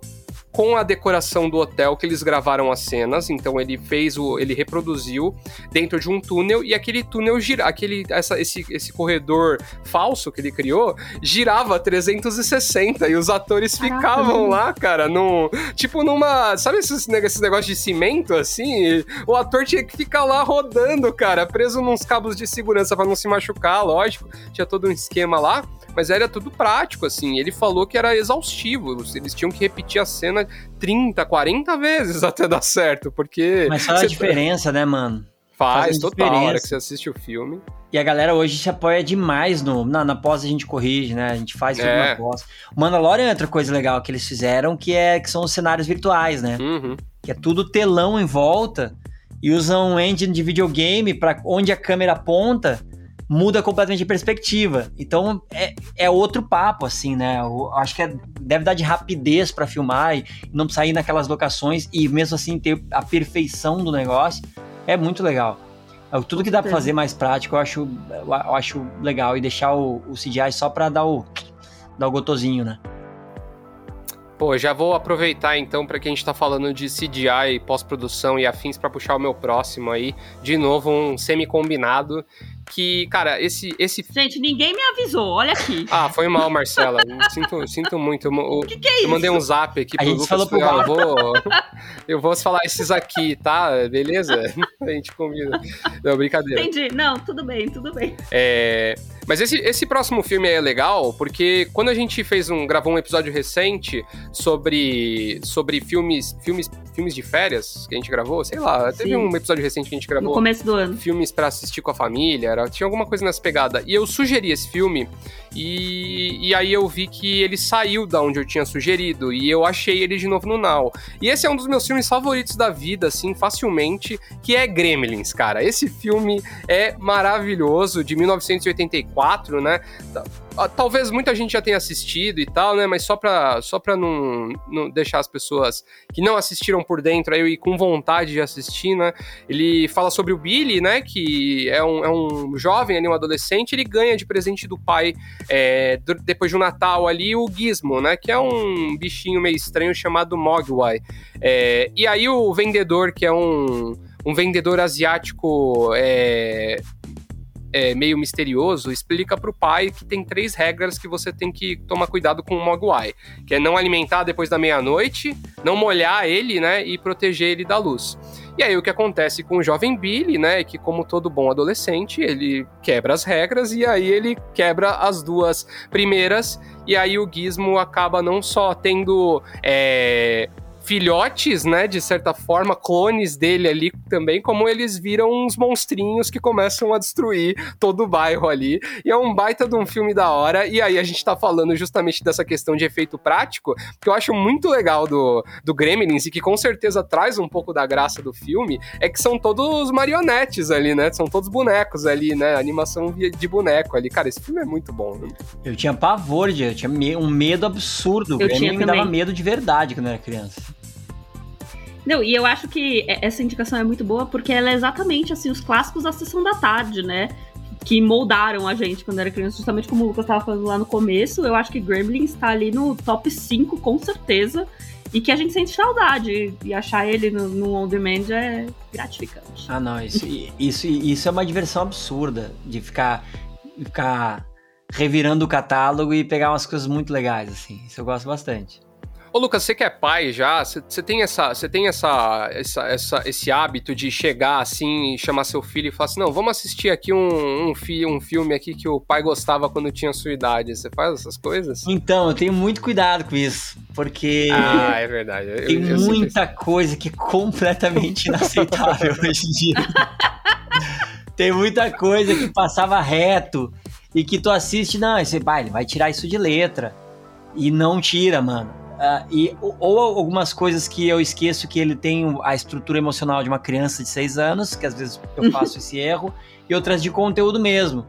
com a decoração do hotel que eles gravaram as cenas, então ele fez o, ele reproduziu dentro de um túnel e aquele túnel gira, aquele essa, esse, esse corredor falso que ele criou girava 360 e os atores Caraca, ficavam lá, cara, num tipo numa, sabe esses, esses negócios de cimento assim? O ator tinha que ficar lá rodando, cara, preso nos cabos de segurança pra não se machucar, lógico. Tinha todo um esquema lá, mas era tudo prático, assim. Ele falou que era exaustivo, eles tinham que repetir a cena 30, 40 vezes até dar certo, porque. Mas faz a diferença, né, mano? Faz, faz total, a hora diferença. que você assiste o filme. E a galera hoje se apoia demais no. Na, na pós a gente corrige, né? A gente faz tudo É. na pós. O Mandalorian é outra coisa legal que eles fizeram, que, é, que são os cenários virtuais, né? Uhum. Que é tudo telão em volta e usam um engine de videogame para onde a câmera aponta muda completamente a perspectiva. Então é, é outro papo, assim, né? Eu acho que é- deve dar de rapidez para filmar e não precisar ir naquelas locações e mesmo assim ter a perfeição do negócio. É muito legal. É, Tudo que dá para fazer mais prático, eu acho, eu acho legal. E deixar o, o CGI só para dar o, dar o gotosinho, né? Pô, já vou aproveitar então para que a gente tá falando de CGI, pós-produção e afins para puxar o meu próximo aí. De novo, um semi-combinado. Que, cara, esse, esse. Gente, ninguém me avisou, olha aqui. Ah, foi mal, Marcela. sinto, sinto muito. Eu, O que, que é isso? eu mandei um zap aqui A pro gente Lucas. falou pro falei, ó, eu vou, eu vou falar esses aqui, tá? Beleza? A gente combina. Não, brincadeira. Entendi. Não, tudo bem, tudo bem. É, Mas esse, esse próximo filme é legal porque quando a gente fez um gravou um episódio recente sobre sobre filmes filmes filmes de férias que a gente gravou, sei lá, teve Sim. um episódio recente que a gente No gravou começo do ano. filmes pra assistir com a família, era, tinha alguma coisa nessa pegada. E eu sugeri esse filme e, e aí eu vi que ele saiu da onde eu tinha sugerido e eu achei ele de novo no Now. E esse é um dos meus filmes favoritos da vida, assim, facilmente, que é Gremlins, cara. Esse filme é maravilhoso, de 1984, né? Ah, Talvez muita gente já tenha assistido e tal, né? Mas só pra, só pra não, não deixar as pessoas que não assistiram por dentro aí e com vontade de assistir, né? Ele fala sobre o Billy, né? Que é um, é um jovem ali, um adolescente, ele ganha de presente do pai, é, do- depois de um Natal ali, o Gizmo, né? Que é um bichinho meio estranho chamado Mogwai. É, e aí o vendedor, que é um, um vendedor asiático é, é, meio misterioso, explica pro pai que tem três regras que você tem que tomar cuidado com o Mogwai, que é não alimentar depois da meia-noite, não molhar ele, né, e proteger ele da luz. E aí o que acontece com o jovem Billy, né, que como todo bom adolescente, ele quebra as regras e aí ele quebra as duas primeiras e aí o Gizmo acaba não só tendo é, filhotes, né, de certa forma, clones dele ali também, como eles viram uns monstrinhos que começam a destruir todo o bairro ali. E é um baita de um filme da hora. E aí a gente tá falando justamente dessa questão de efeito prático, que eu acho muito legal do, do Gremlins e que com certeza traz um pouco da graça do filme, é que são todos marionetes ali, né? São todos bonecos ali, né? Animação via- de boneco ali. Cara, esse filme é muito bom. Né? Eu tinha pavor de, eu tinha me- um medo absurdo. O Eu Gremlin tinha me dava medo de verdade quando eu era criança. Não, e eu acho que essa indicação é muito boa porque ela é exatamente assim, os clássicos da sessão da tarde, né? Que moldaram a gente quando era criança, justamente como o Lucas estava falando lá no começo. Eu acho que Gremlins está ali no top 5, com certeza. E que a gente sente saudade. E achar ele no, no on demand é gratificante. Ah, não, isso, isso, isso é uma diversão absurda de ficar, ficar revirando o catálogo e pegar umas coisas muito legais, assim. Isso eu gosto bastante. Ô, Lucas, você que é pai já, você tem, essa, você tem essa, essa, essa- esse hábito de chegar assim e chamar seu filho e falar assim: não, vamos assistir aqui um, um, fi, um filme aqui que o pai gostava quando tinha sua idade. Você faz essas coisas? Então, eu tenho muito cuidado com isso, porque Ah, é verdade. Eu- tem eu muita coisa que é completamente inaceitável hoje em dia. tem muita coisa que passava reto e que tu assiste, não, esse pai, ele vai tirar isso de letra. E não tira, mano. Ah, e, ou, algumas coisas que eu esqueço que ele tem a estrutura emocional de uma criança de 6 anos, que às vezes eu faço esse erro, e outras de conteúdo mesmo.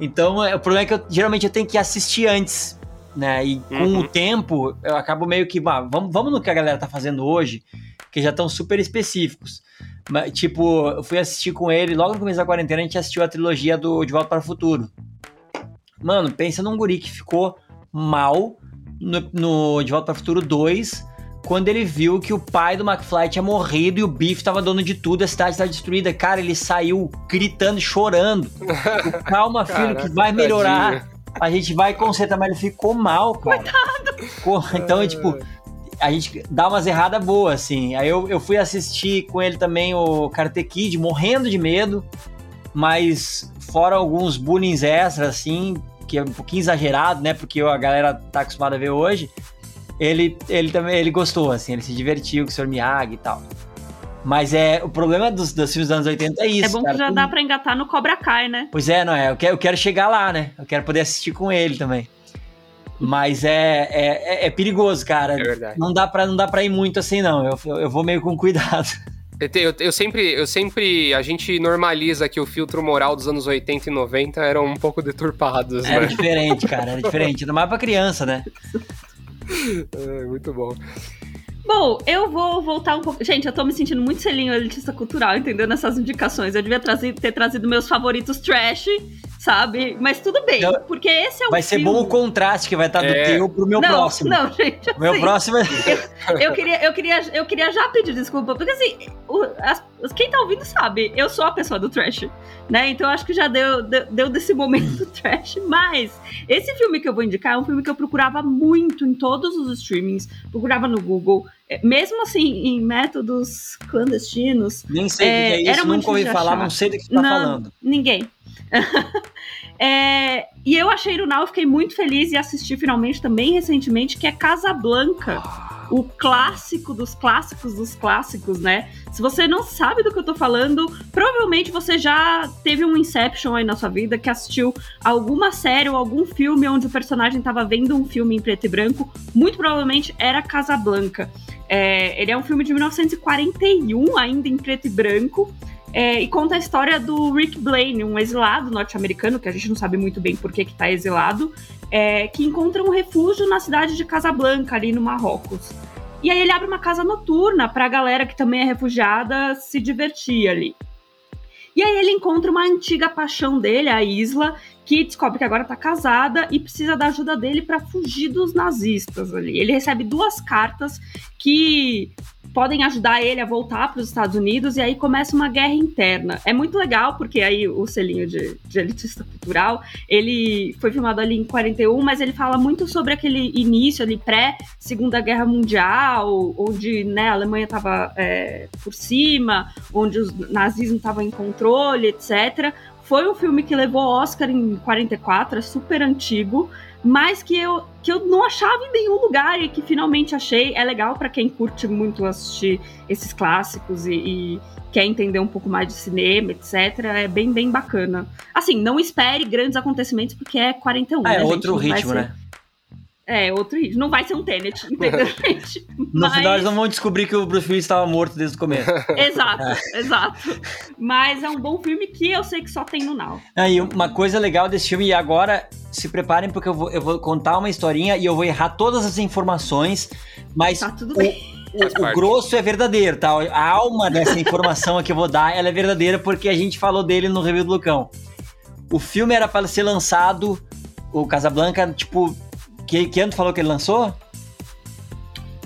Então, é, o problema é que eu, geralmente eu tenho que assistir antes, né? E com Uhum. o tempo, eu acabo meio que, ah, vamos, vamos no que a galera tá fazendo hoje, que já estão super específicos. Mas, tipo, eu fui assistir com ele, logo no começo da quarentena, a gente assistiu a trilogia do De Volta para o Futuro. Mano, pensa num guri que ficou mal no, no De Volta para o Futuro 2, quando ele viu que o pai do McFly tinha morrido e o Biff tava dono de tudo, a cidade estava destruída. Cara, ele saiu gritando e chorando. Calma, filho, que Caraca, vai melhorar. tadinho. A gente vai consertar, mas ele ficou mal, cara. Ficou- Então, é tipo, a gente dá umas erradas boas, assim. Aí eu, eu fui assistir com ele também o Karate Kid, morrendo de medo, mas fora alguns bullying extras, assim, que é um pouquinho exagerado, né? Porque a galera tá acostumada a ver hoje. Ele, ele também ele gostou, assim, ele se divertiu com o Sr. Miyagi e tal. Mas é o problema dos, dos filmes dos anos 80 é isso. é bom cara. que já dá pra engatar no Cobra Kai, né? Pois é, não é? Eu quero, eu quero chegar lá, né? Eu quero poder assistir com ele também. Mas é, é, é- é perigoso, cara. É verdade. Não dá, pra, não dá pra ir muito assim, não. Eu, eu, eu vou meio com cuidado. Eu, eu- eu sempre, eu sempre. A gente normaliza que o filtro moral dos anos 80 e 90 eram um pouco deturpados, Era né? diferente, cara. Era diferente. Ainda mais pra criança, né? É, muito bom. Bom, eu vou voltar um pouco. Gente, eu tô me sentindo muito selinho elitista cultural, entendeu? Nessas indicações. Eu devia trazer- ter trazido meus favoritos trash, sabe? Mas tudo bem, Não, porque esse é o Vai ser filme- bom o contraste que vai estar do É. teu pro meu não, próximo. Não, gente, O meu assim, próximo é. eu queria, eu, queria, eu queria já pedir desculpa, porque assim, o- as- quem tá ouvindo sabe, eu sou a pessoa do trash, né? Então eu acho que já deu, deu, deu desse momento trash. Mas esse filme que eu vou indicar é um filme que eu procurava muito em todos os streamings, procurava no Google, é, mesmo assim, em métodos clandestinos, Nem sei o que É, é era isso, nunca ouvi falar, achar. não sei do que você tá Não. falando. Ninguém. É, E eu achei no Now, fiquei muito feliz e assisti finalmente também recentemente, que é Casablanca. O clássico dos clássicos dos clássicos, né? Se você não sabe do que eu tô falando, provavelmente você já teve um Inception aí na sua vida, que assistiu alguma série ou algum filme onde o personagem tava vendo um filme em preto e branco. Muito provavelmente era Casablanca. É, ele é um filme de 1941, ainda em preto e branco. É, e conta a história do Rick Blaine, um exilado norte-americano, que a gente não sabe muito bem por que está exilado, é, que encontra um refúgio na cidade de Casablanca, ali no Marrocos. E aí ele abre uma casa noturna para a galera que também é refugiada se divertir ali. E aí ele encontra uma antiga paixão dele, a Isla, que descobre que agora tá casada e precisa da ajuda dele para fugir dos nazistas ali. Ele recebe duas cartas que podem ajudar ele a voltar para os Estados Unidos e aí começa uma guerra interna. É muito legal porque aí o selinho de, de elitista cultural, ele foi filmado ali em 41, mas ele fala muito sobre aquele início ali pré Segunda Guerra Mundial, onde né, a Alemanha estava é, por cima, onde o nazismo estava em controle, etc. Foi um filme que levou Oscar em 44, é super antigo, mas que eu, que eu não achava em nenhum lugar e que finalmente achei. É legal para quem curte muito assistir esses clássicos e, e, quer entender um pouco mais de cinema, etc. É bem, bem bacana. Assim, não espere grandes acontecimentos porque é 41. Ah, é né, outro ritmo, ser... né? É, outro ritmo. Não vai ser um Tenet, entendeu, gente? No Mas... final eles não vão descobrir que o Bruce Willis estava morto desde o começo. exato, exato. Mas é um bom filme que eu sei que só tem no Now. Aí, uma coisa legal desse filme, e agora se preparem porque eu vou, eu vou contar uma historinha e eu vou errar todas as informações, mas Tá tudo o, bem. o, o grosso é verdadeiro, tá? A alma dessa informação que eu vou dar, ela é verdadeira porque a gente falou dele no review do Lucão. O filme era para ser lançado, o Casablanca, tipo, que, que ano falou que ele lançou?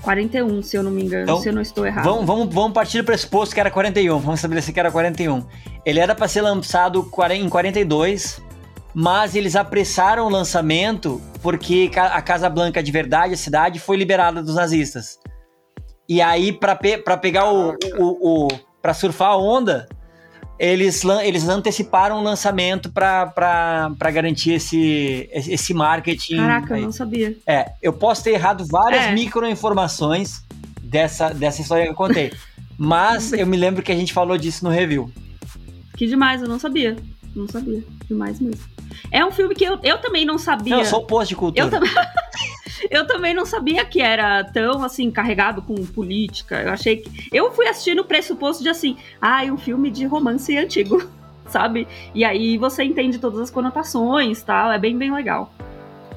41, se eu não me engano, Então, se eu não estou errado. Vamos, vamos, vamos partir do pressuposto que era 41. Vamos estabelecer que era 41. Ele era para ser lançado em 42, mas eles apressaram o lançamento porque a Casa Blanca de verdade, a cidade, foi liberada dos nazistas. E aí, para pe pegar o. o, o para surfar a onda, eles, eles anteciparam o lançamento para garantir esse, esse marketing. Caraca, eu não sabia. É, eu posso ter errado várias É. micro-informações dessa, dessa história que eu contei. Mas eu me lembro que a gente falou disso no review. Que demais, eu não sabia. Não sabia. Demais mesmo. É um filme que eu, eu também não sabia. Não, eu sou o post de cultura. Eu também. Eu também não sabia que era tão assim carregado com política. Eu achei que eu fui assistir no pressuposto de assim, ah, um filme de romance antigo, sabe? E aí você entende todas as conotações, tal, é bem bem legal.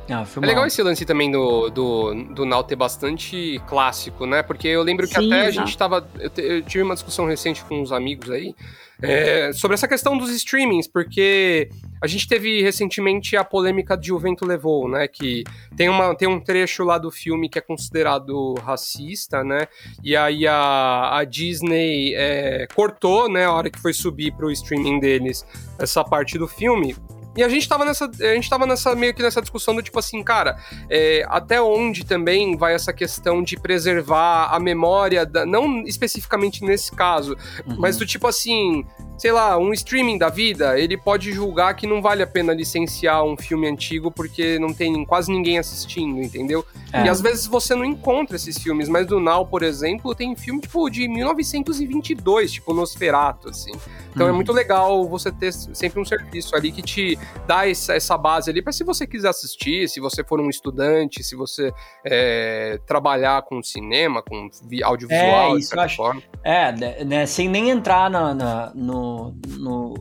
Não, É legal esse lance também do, do, do Now ter bastante clássico, né? Porque eu lembro que Sim, até a gente tava. Eu, te- eu tive uma discussão recente com uns amigos aí é, sobre essa questão dos streamings, porque a gente teve recentemente a polêmica de O Vento Levou, né? Que tem, uma, tem um trecho lá do filme que é considerado racista, né? E aí a, a Disney é, cortou, né? A hora que foi subir pro streaming deles essa parte do filme. E a gente tava nessa. A gente tava nessa, meio que nessa discussão do tipo assim, cara, é, até onde também vai essa questão de preservar a memória, da, não especificamente nesse caso, Uhum. mas do tipo assim, sei lá, um streaming da vida, ele pode julgar que não vale a pena licenciar um filme antigo porque não tem quase ninguém assistindo, entendeu? É. E às vezes você não encontra esses filmes, mas do Now, por exemplo, tem filme tipo de 1922, tipo Nosferatu, assim. Então é Uhum. muito legal você ter sempre um serviço ali que te dá essa, essa base ali para se você quiser assistir, se você for um estudante, se você é, trabalhar com cinema, com vi- audiovisual, É, isso acho- forma. É, né, né, sem nem entrar na- na- no, no,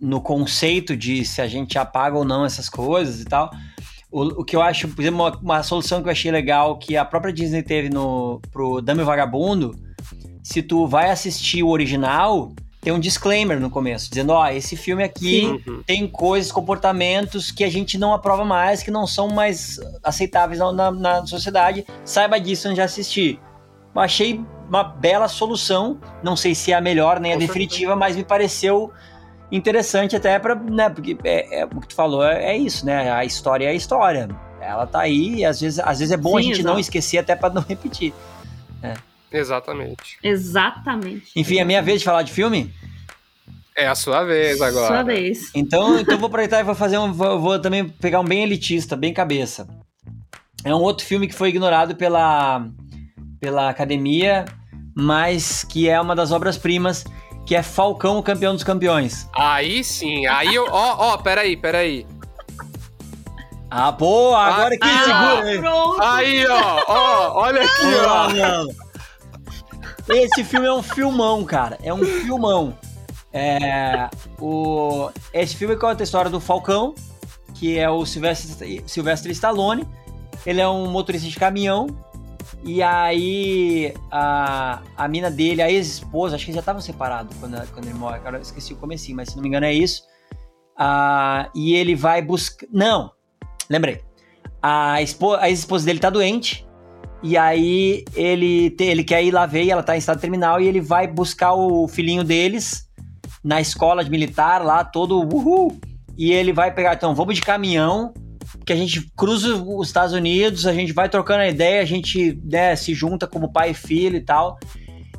no conceito de se a gente apaga ou não essas coisas e tal. O, o que eu acho, por exemplo, uma, uma solução que eu achei legal que a própria Disney teve no, pro Dame Vagabundo, se tu vai assistir o original, tem um disclaimer no começo, dizendo, ó, esse filme aqui Uhum. tem coisas, comportamentos que a gente não aprova mais, que não são mais aceitáveis na, na- na sociedade. Saiba disso antes de assistir. Eu achei uma bela solução. Não sei se é a melhor nem a Com definitiva, mas me pareceu interessante até para, né, porque é, é o que tu falou é, é isso, né? A história é a história. Ela tá aí e às vezes, às vezes é bom a Sim, gente não esquecer até para não repetir. Exatamente. Exatamente. Enfim, é minha vez de falar de filme? É a sua vez agora. Sua vez. Então, então eu vou aproveitar e vou fazer um. Vou, vou também pegar um bem elitista, bem cabeça. É um outro filme que foi ignorado pela, pela academia, mas que é uma das obras-primas, que é Falcão, o campeão dos campeões. Aí sim, aí eu. Ó, ó, peraí, peraí. Ah, pô, agora quem Ah, segura aí? Pronto. Aí, ó, ó, olha aqui, Ah, ó. Esse filme é um filmão, cara. É um filmão. É, o, esse filme conta a história do Falcão, que é o Sylvester, Sylvester Stallone. Ele é um motorista de caminhão. E aí a, a mina dele, a ex-esposa, acho que eles já estavam separados quando, quando ele morre. Agora eu esqueci o comecinho, mas se não me engano é isso. Ah, e ele vai buscar. Não, lembrei. A, a ex-esposa dele tá doente. E aí ele, te- ele quer ir lá ver, e ela tá em estado terminal, e ele vai buscar o filhinho deles na escola de militar lá, todo uhul. E ele vai pegar, então, vamos de caminhão, que a gente cruza os Estados Unidos, a gente vai trocando a ideia, a gente né, se junta como pai e filho e tal.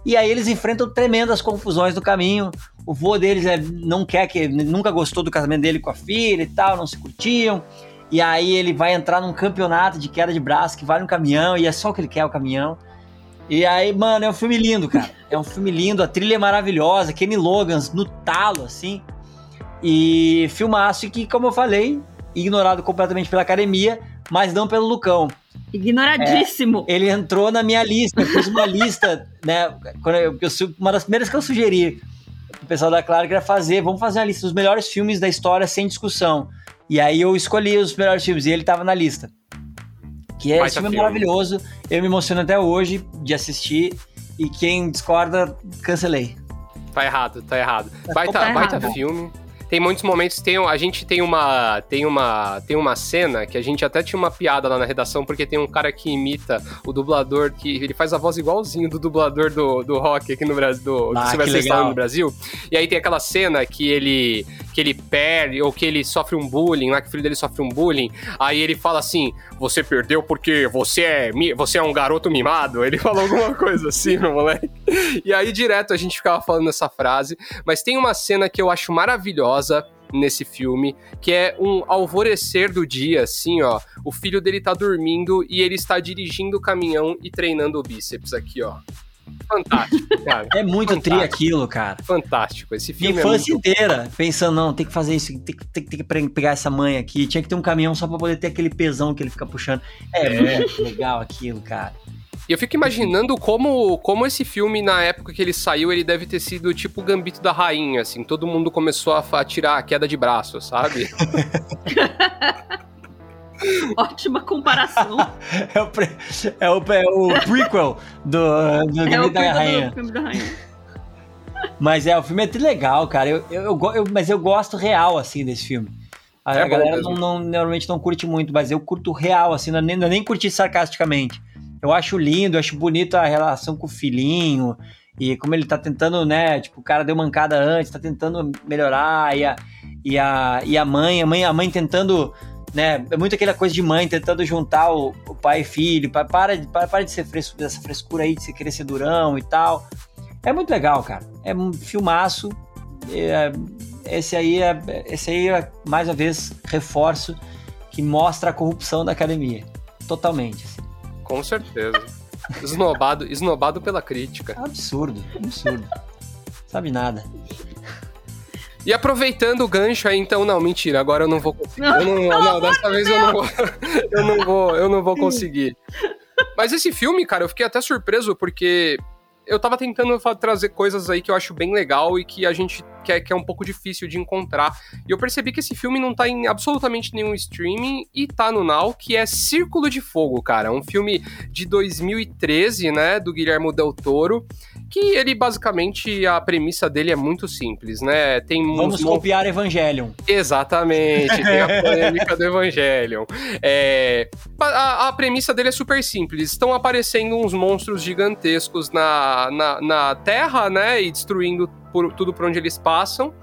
E aí eles enfrentam tremendas confusões no caminho. O vô deles é, não quer que, nunca gostou do casamento dele com a filha e tal, não se curtiam. E aí ele vai entrar num campeonato de queda de braço que vai no caminhão e é só o que ele quer, o caminhão. E aí, mano, é um filme lindo, cara. É um filme lindo, a trilha é maravilhosa, Kenny Logans no talo, assim. E filmaço que, como eu falei, ignorado completamente pela academia, mas não pelo Lucão. Ignoradíssimo. Ele entrou na minha lista, eu fiz uma lista, né? Quando eu, eu uma das primeiras que eu sugeri pro pessoal da Claro que era fazer, vamos fazer uma lista dos melhores filmes da história sem discussão. E aí eu escolhi os melhores filmes e ele tava na lista. Que é Baita esse filme, filme. maravilhoso. Eu me emociono até hoje de assistir. E quem discorda, cancelei. Tá errado, tá errado. Baita, tá baita errado. filme. Tem muitos momentos, tem, a gente tem uma, tem uma tem uma cena que a gente até tinha uma piada lá na redação, porque tem um cara que imita o dublador, que ele faz a voz igualzinho do dublador do, do rock aqui no Brasil, do, do Ah, que Sylvester legal. Stallone no Brasil. E aí tem aquela cena que ele, que ele perde, ou que ele sofre um bullying, lá que o filho dele sofre um bullying, aí ele fala assim, você perdeu porque você é, você é um garoto mimado. Ele falou alguma coisa assim, no moleque. E aí, direto, a gente ficava falando essa frase. Mas tem uma cena que eu acho maravilhosa nesse filme, que é um alvorecer do dia, assim, ó. O filho dele tá dormindo e ele está dirigindo o caminhão e treinando o bíceps aqui, ó. Fantástico, cara. É muito tri aquilo, cara. Fantástico. Esse Minha filme é infância muito... inteira, pensando, não, tem que fazer isso, tem que, tem que- pegar essa mãe aqui. Tinha que ter um caminhão só pra poder ter aquele pesão que ele fica puxando. É, É. muito legal aquilo, cara. E eu fico imaginando como, como esse filme, na época que ele saiu, ele deve ter sido tipo o Gambito da Rainha, assim. Todo mundo começou a, a tirar a queda de braço, sabe? Ótima comparação. É o, pre- é o, é o prequel do, do é o da filme Rainha. do filme da rainha. Mas é, o filme é legal, cara. Eu, eu, eu eu- mas eu gosto real, assim, desse filme. A, É a galera não, não- normalmente não curte muito, mas eu curto real, assim, não, é nem, não é nem curti sarcasticamente. Eu acho lindo, eu acho bonito a relação com o filhinho. E como ele tá tentando, né? Tipo, o cara deu mancada antes, tá tentando melhorar. E a, e a, e a mãe, a mãe, a mãe tentando, né? É muito aquela coisa de mãe tentando juntar o, o pai e filho. Pa- Para, de- para, para de ser fresco, dessa frescura aí de querer ser durão e tal. É muito legal, cara. É um filmaço. É, esse aí é, esse aí é, mais uma vez, reforço que mostra a corrupção da academia. Totalmente. assim. Com certeza. Esnobado, esnobado pela crítica. Absurdo, absurdo. Sabe nada. E aproveitando o gancho aí, então, não, mentira, agora eu não vou conseguir. Eu não, não, dessa vez eu não vou. Eu não vou, eu não vou conseguir. Mas esse filme, cara, eu fiquei até surpreso porque eu tava tentando trazer coisas aí que eu acho bem legal e que a gente quer que é um pouco difícil de encontrar. E eu percebi que esse filme não tá em absolutamente nenhum streaming e tá no Now, que é Círculo de Fogo, cara. Um filme de 2013, né, do Guilherme Del Toro, que ele basicamente a premissa dele é muito simples, né? Tem Vamos copiar Evangelion. Exatamente, tem a polêmica do Evangelion. É, a, a premissa dele é super simples. Estão aparecendo uns monstros gigantescos na, na, na Terra, né? E destruindo por- tudo por onde eles passam.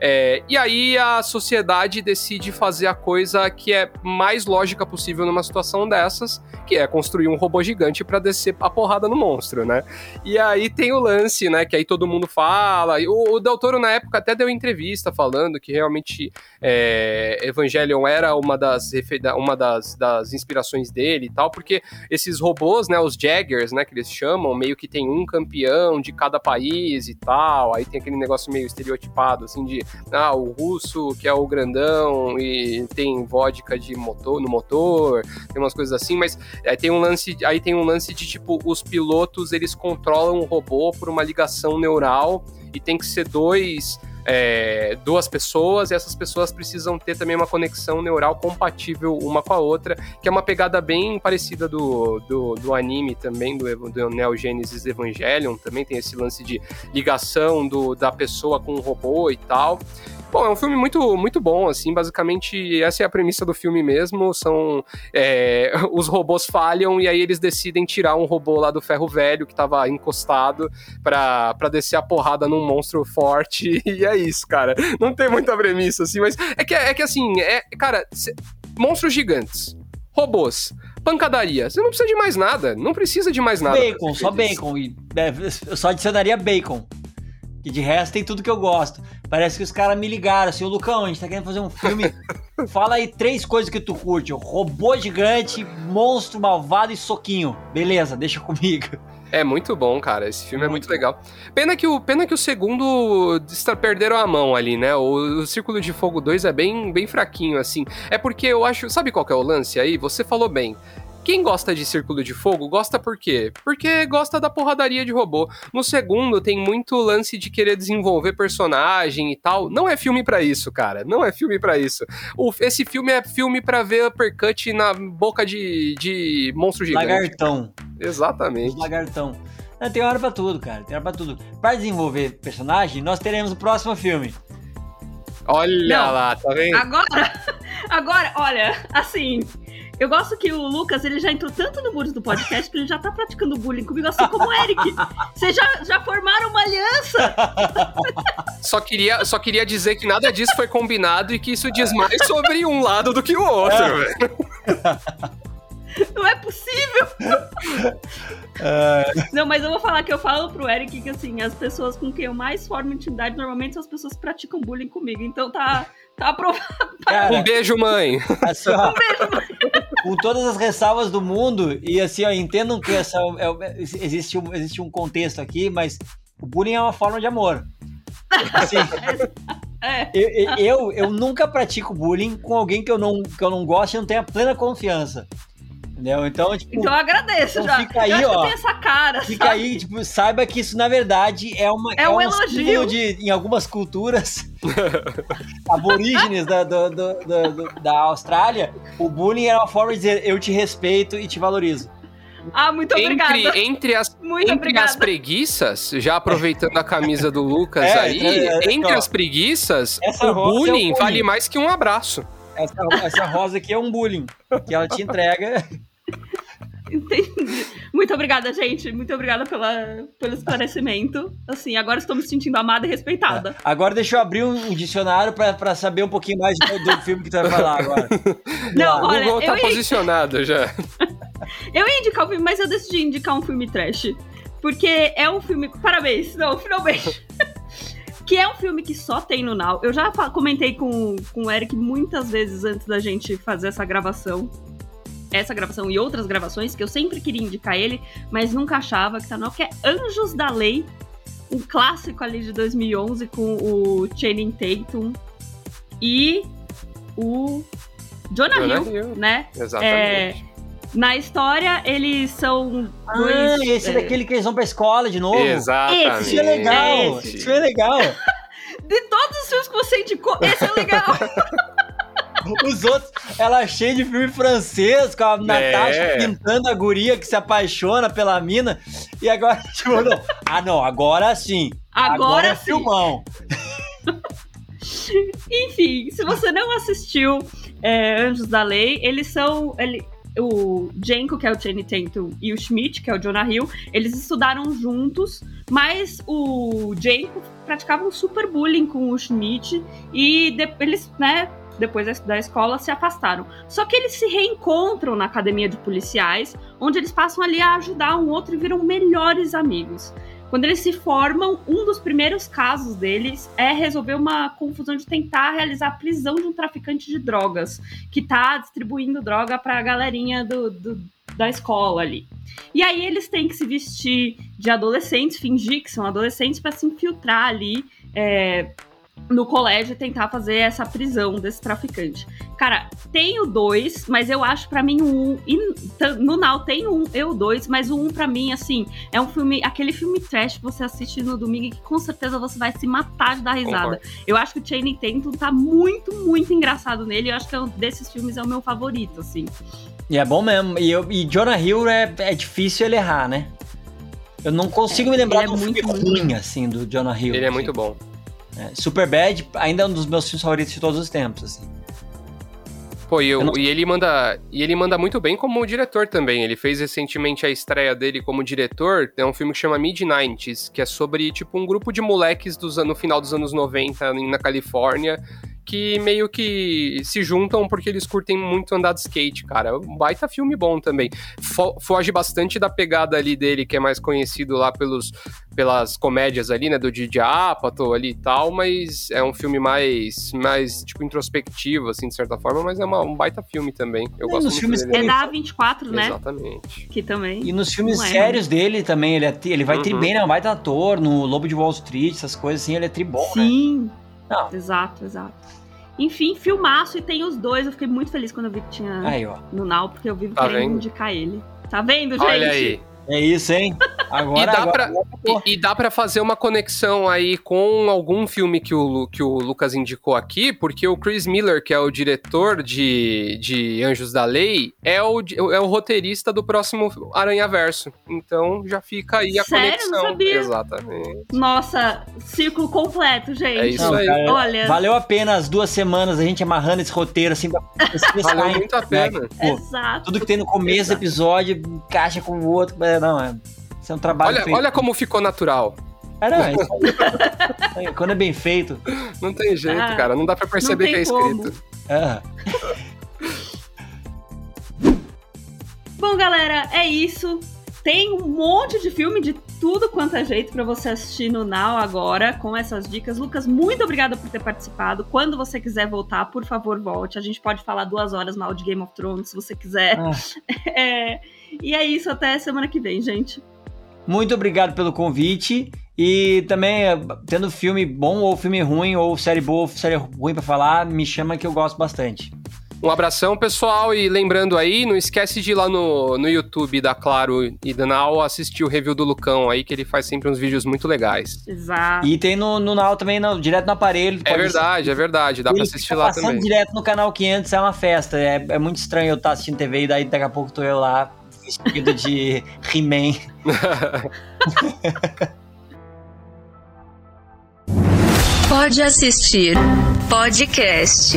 É, e aí a sociedade decide fazer a coisa que é mais lógica possível numa situação dessas, que é construir um robô gigante para descer a porrada no monstro, né? E aí tem o lance, né? Que aí todo mundo fala. O, o Del Toro, na época, até deu entrevista falando que realmente é, Evangelion era uma das, uma das, das inspirações dele e tal, porque esses robôs, né? Os Jaggers, né? Que eles chamam, meio que tem um campeão de cada país e tal. Aí tem aquele negócio meio estereotipado, assim, de ah, o russo que é o grandão e tem vodka de motor no motor, tem umas coisas assim, mas aí tem um lance, aí tem um lance de tipo os pilotos eles controlam o robô por uma ligação neural e tem que ser dois é, duas pessoas e essas pessoas precisam ter também uma conexão neural compatível uma com a outra, que é uma pegada bem parecida do, do, do anime também, do, do Neo Genesis Evangelion, também tem esse lance de ligação do, da pessoa com o robô e tal. Bom, é um filme muito, muito bom, assim, basicamente essa é a premissa do filme mesmo, são é, os robôs falham e aí eles decidem tirar um robô lá do ferro velho que tava encostado pra, pra descer a porrada num monstro forte e é isso, cara. Não tem muita premissa, assim, mas é que, é que assim, é, cara, monstros gigantes, robôs, pancadaria. Você não precisa de mais nada. Não precisa de mais nada. Bacon, só bacon. E, é, eu só adicionaria bacon. Que de resto tem tudo que eu gosto. Parece que os caras me ligaram assim, ô Lucão, a gente tá querendo fazer um filme. Fala aí três coisas que tu curte: robô gigante, monstro malvado e soquinho. Beleza, deixa comigo. É muito bom, cara. Esse filme muito é muito legal. Pena que o, pena que o segundo perderam a mão ali, né? O, o Círculo de Fogo 2 é bem, bem fraquinho, assim. É porque eu acho. Sabe qual que é o lance aí? Você falou bem. Quem gosta de Círculo de Fogo gosta por quê? Porque gosta da porradaria de robô. No segundo, tem muito lance de querer desenvolver personagem e tal. Não é filme para isso, cara. Não é filme para isso. O, esse filme é filme para ver uppercut na boca de, de monstro gigante. Lagartão. Exatamente. Lagartão. Não, tem hora pra tudo, cara. Tem hora pra tudo. Pra desenvolver personagem, nós teremos o próximo filme. Olha Não, lá, tá vendo? Agora, agora, olha, assim, eu gosto que o Lucas, ele já entrou tanto no mundo do podcast que ele já tá praticando bullying comigo, assim como o Eric. Vocês já, já formaram uma aliança. Só queria, só queria dizer que nada disso foi combinado e que isso diz mais sobre um lado do que o outro, é. velho. Não é possível! É... Não, mas eu vou falar que eu falo pro Eric que, assim, as pessoas com quem eu mais formo intimidade normalmente são as pessoas que praticam bullying comigo. Então tá, tá aprovado. Cara, um beijo, mãe! Assim, ó, um beijo, mãe! Com todas as ressalvas do mundo, e assim, ó, entendam que essa, é, existe, um, existe um contexto aqui, mas o bullying é uma forma de amor. Assim, é. eu, eu, eu, nunca pratico bullying com alguém que eu não, que eu não gosto e não tenha plena confiança. Entendeu? Então, tipo. Então eu agradeço então já. Fica aí, ó. essa cara. Fica sabe? aí, tipo, saiba que isso, na verdade, é uma. É, é um, um elogio. De, em algumas culturas aborígenes da, do, do, do, da Austrália, o bullying era uma forma de dizer eu te respeito e te valorizo. Ah, muito obrigada. Entre, entre, as, muito entre as preguiças, já aproveitando a camisa do Lucas é, aí, é, é, entre ó, as preguiças, o bullying, é bullying vale mais que um abraço. Essa, essa rosa aqui é um bullying, que ela te entrega Entendi. Muito obrigada, gente. Muito obrigada pela, pelo esclarecimento. Assim, agora estou me sentindo amada e respeitada. É. Agora deixa eu abrir um, dicionário para saber um pouquinho mais do, do, filme que tu vai falar agora. Não, olha, o Google tá posicionado já. eu ia indicar o filme, mas eu decidi indicar um filme trash. Porque é um filme. Parabéns! Não, finalmente! que é um filme que só tem no Now. Eu já comentei com, com o Eric muitas vezes antes da gente fazer essa gravação essa gravação e outras gravações, que eu sempre queria indicar ele, mas nunca achava que tá no que é Anjos da Lei, um clássico ali de 2011 com o Channing Tatum e o Jonah, Jonah Hill, Hill, né? Exatamente. É, na história, eles são ah, dois... esse é daquele que eles vão pra escola de novo? Exatamente. Esse é legal, esse, esse é legal. de todos os filmes que você indicou, esse é legal. Os outros, ela é cheia de filme francês, com a Natasha é. pintando a guria que se apaixona pela mina. E agora, tipo, não. Ah, não, agora sim. Agora, agora é sim. filmão. Enfim, se você não assistiu é, Anjos da Lei, eles são. Ele, o Jenko, que é o Channing Tatum, e o Schmidt, que é o Jonah Hill, eles estudaram juntos, mas o Jenko praticava um super bullying com o Schmidt e de, eles, né, depois da escola se afastaram. Só que eles se reencontram na academia de policiais, onde eles passam ali a ajudar um outro e viram melhores amigos. Quando eles se formam, um dos primeiros casos deles é resolver uma confusão de tentar realizar a prisão de um traficante de drogas que tá distribuindo droga para a galerinha do, do, da escola ali. E aí eles têm que se vestir de adolescentes, fingir que são adolescentes para se infiltrar ali. É, no colégio tentar fazer essa prisão desse traficante. Cara, tem o dois, mas eu acho para mim o um. E no Now tem um, eu dois, mas o um para mim, assim, é um filme, aquele filme trash que você assiste no domingo e que com certeza você vai se matar de dar risada. Concordo. Eu acho que o Channing Tatum tá muito, muito engraçado nele. Eu acho que é um desses filmes é o meu favorito, assim. E é bom mesmo. E, eu, e Jonah Hill é, é difícil ele errar, né? Eu não consigo é, me lembrar de um filme ruim, assim, do Jonah Hill. Ele é assim. muito bom. É, Superbad ainda é um dos meus filmes favoritos de todos os tempos, assim. Pô, e, eu, eu não... e, ele manda, e ele manda muito bem como diretor também. Ele fez recentemente a estreia dele como diretor. É um filme que chama Mid-90s, que é sobre, tipo, um grupo de moleques dos, no final dos anos 90 na Califórnia que meio que se juntam porque eles curtem muito andar de skate, cara. Um baita filme bom também. Fo foge bastante da pegada ali dele, que é mais conhecido lá pelos, pelas comédias ali, né, do Didi Apatow ali e tal, mas é um filme mais, mais tipo, introspectivo, assim, de certa forma, mas é uma, um baita filme também. Eu é, gosto nos muito filmes dele. É da 24, né? Exatamente. Que também. E nos filmes é, sérios né? dele também, ele, é, ele vai uhum. tri bem, né? Um baita ator, no Lobo de Wall Street, essas coisas assim, ele é tri bom, né? Sim. Né? Não. Exato, exato. Enfim, filmaço e tem os dois. Eu fiquei muito feliz quando eu vi que tinha aí, ó. no Now, porque eu vivo tá querendo vendo? indicar ele. Tá vendo, gente? Olha aí. É isso, hein? Agora, e, dá agora, pra, agora, e, e, dá pra fazer uma conexão aí com algum filme que o, que o Lucas indicou aqui, porque o Chris Miller, que é o diretor de, de Anjos da Lei, é o, é o roteirista do próximo Aranha Verso. Então já fica aí a Sério? conexão. Não sabia. Exatamente. Nossa, círculo completo, gente. É isso Não, aí. Cara, Olha. Valeu a pena as duas semanas a gente amarrando esse roteiro assim. Pra... valeu muito a pena. Pô, Exato. Tudo que tem no começo do episódio encaixa com o outro. Não, é. Isso é um trabalho olha, feito. Olha como ficou natural. Isso aí. Quando é bem feito. Não tem jeito, ah, cara. Não dá pra perceber que é escrito. Bom, galera, é isso. Tem um monte de filme de tudo quanto é jeito para você assistir no Now agora, com essas dicas. Lucas, muito obrigada por ter participado. Quando você quiser voltar, por favor, volte. A gente pode falar duas horas mal de Game of Thrones, se você quiser. Ah. É, e é isso, até semana que vem, gente. Muito obrigado pelo convite. E também, tendo filme bom ou filme ruim, ou série boa ou série ruim para falar, me chama que eu gosto bastante. Um abração, pessoal. E lembrando aí, não esquece de ir lá no, no YouTube da Claro e da Now assistir o review do Lucão aí, que ele faz sempre uns vídeos muito legais. Exato. E tem no, no Now também, no, direto no aparelho. É verdade, assistir. é verdade. Dá ele pra assistir lá passando também. direto no canal 500 é uma festa. É, é muito estranho eu estar assistindo TV e daí daqui a pouco tô eu lá vestido de He-Man. Pode assistir podcast.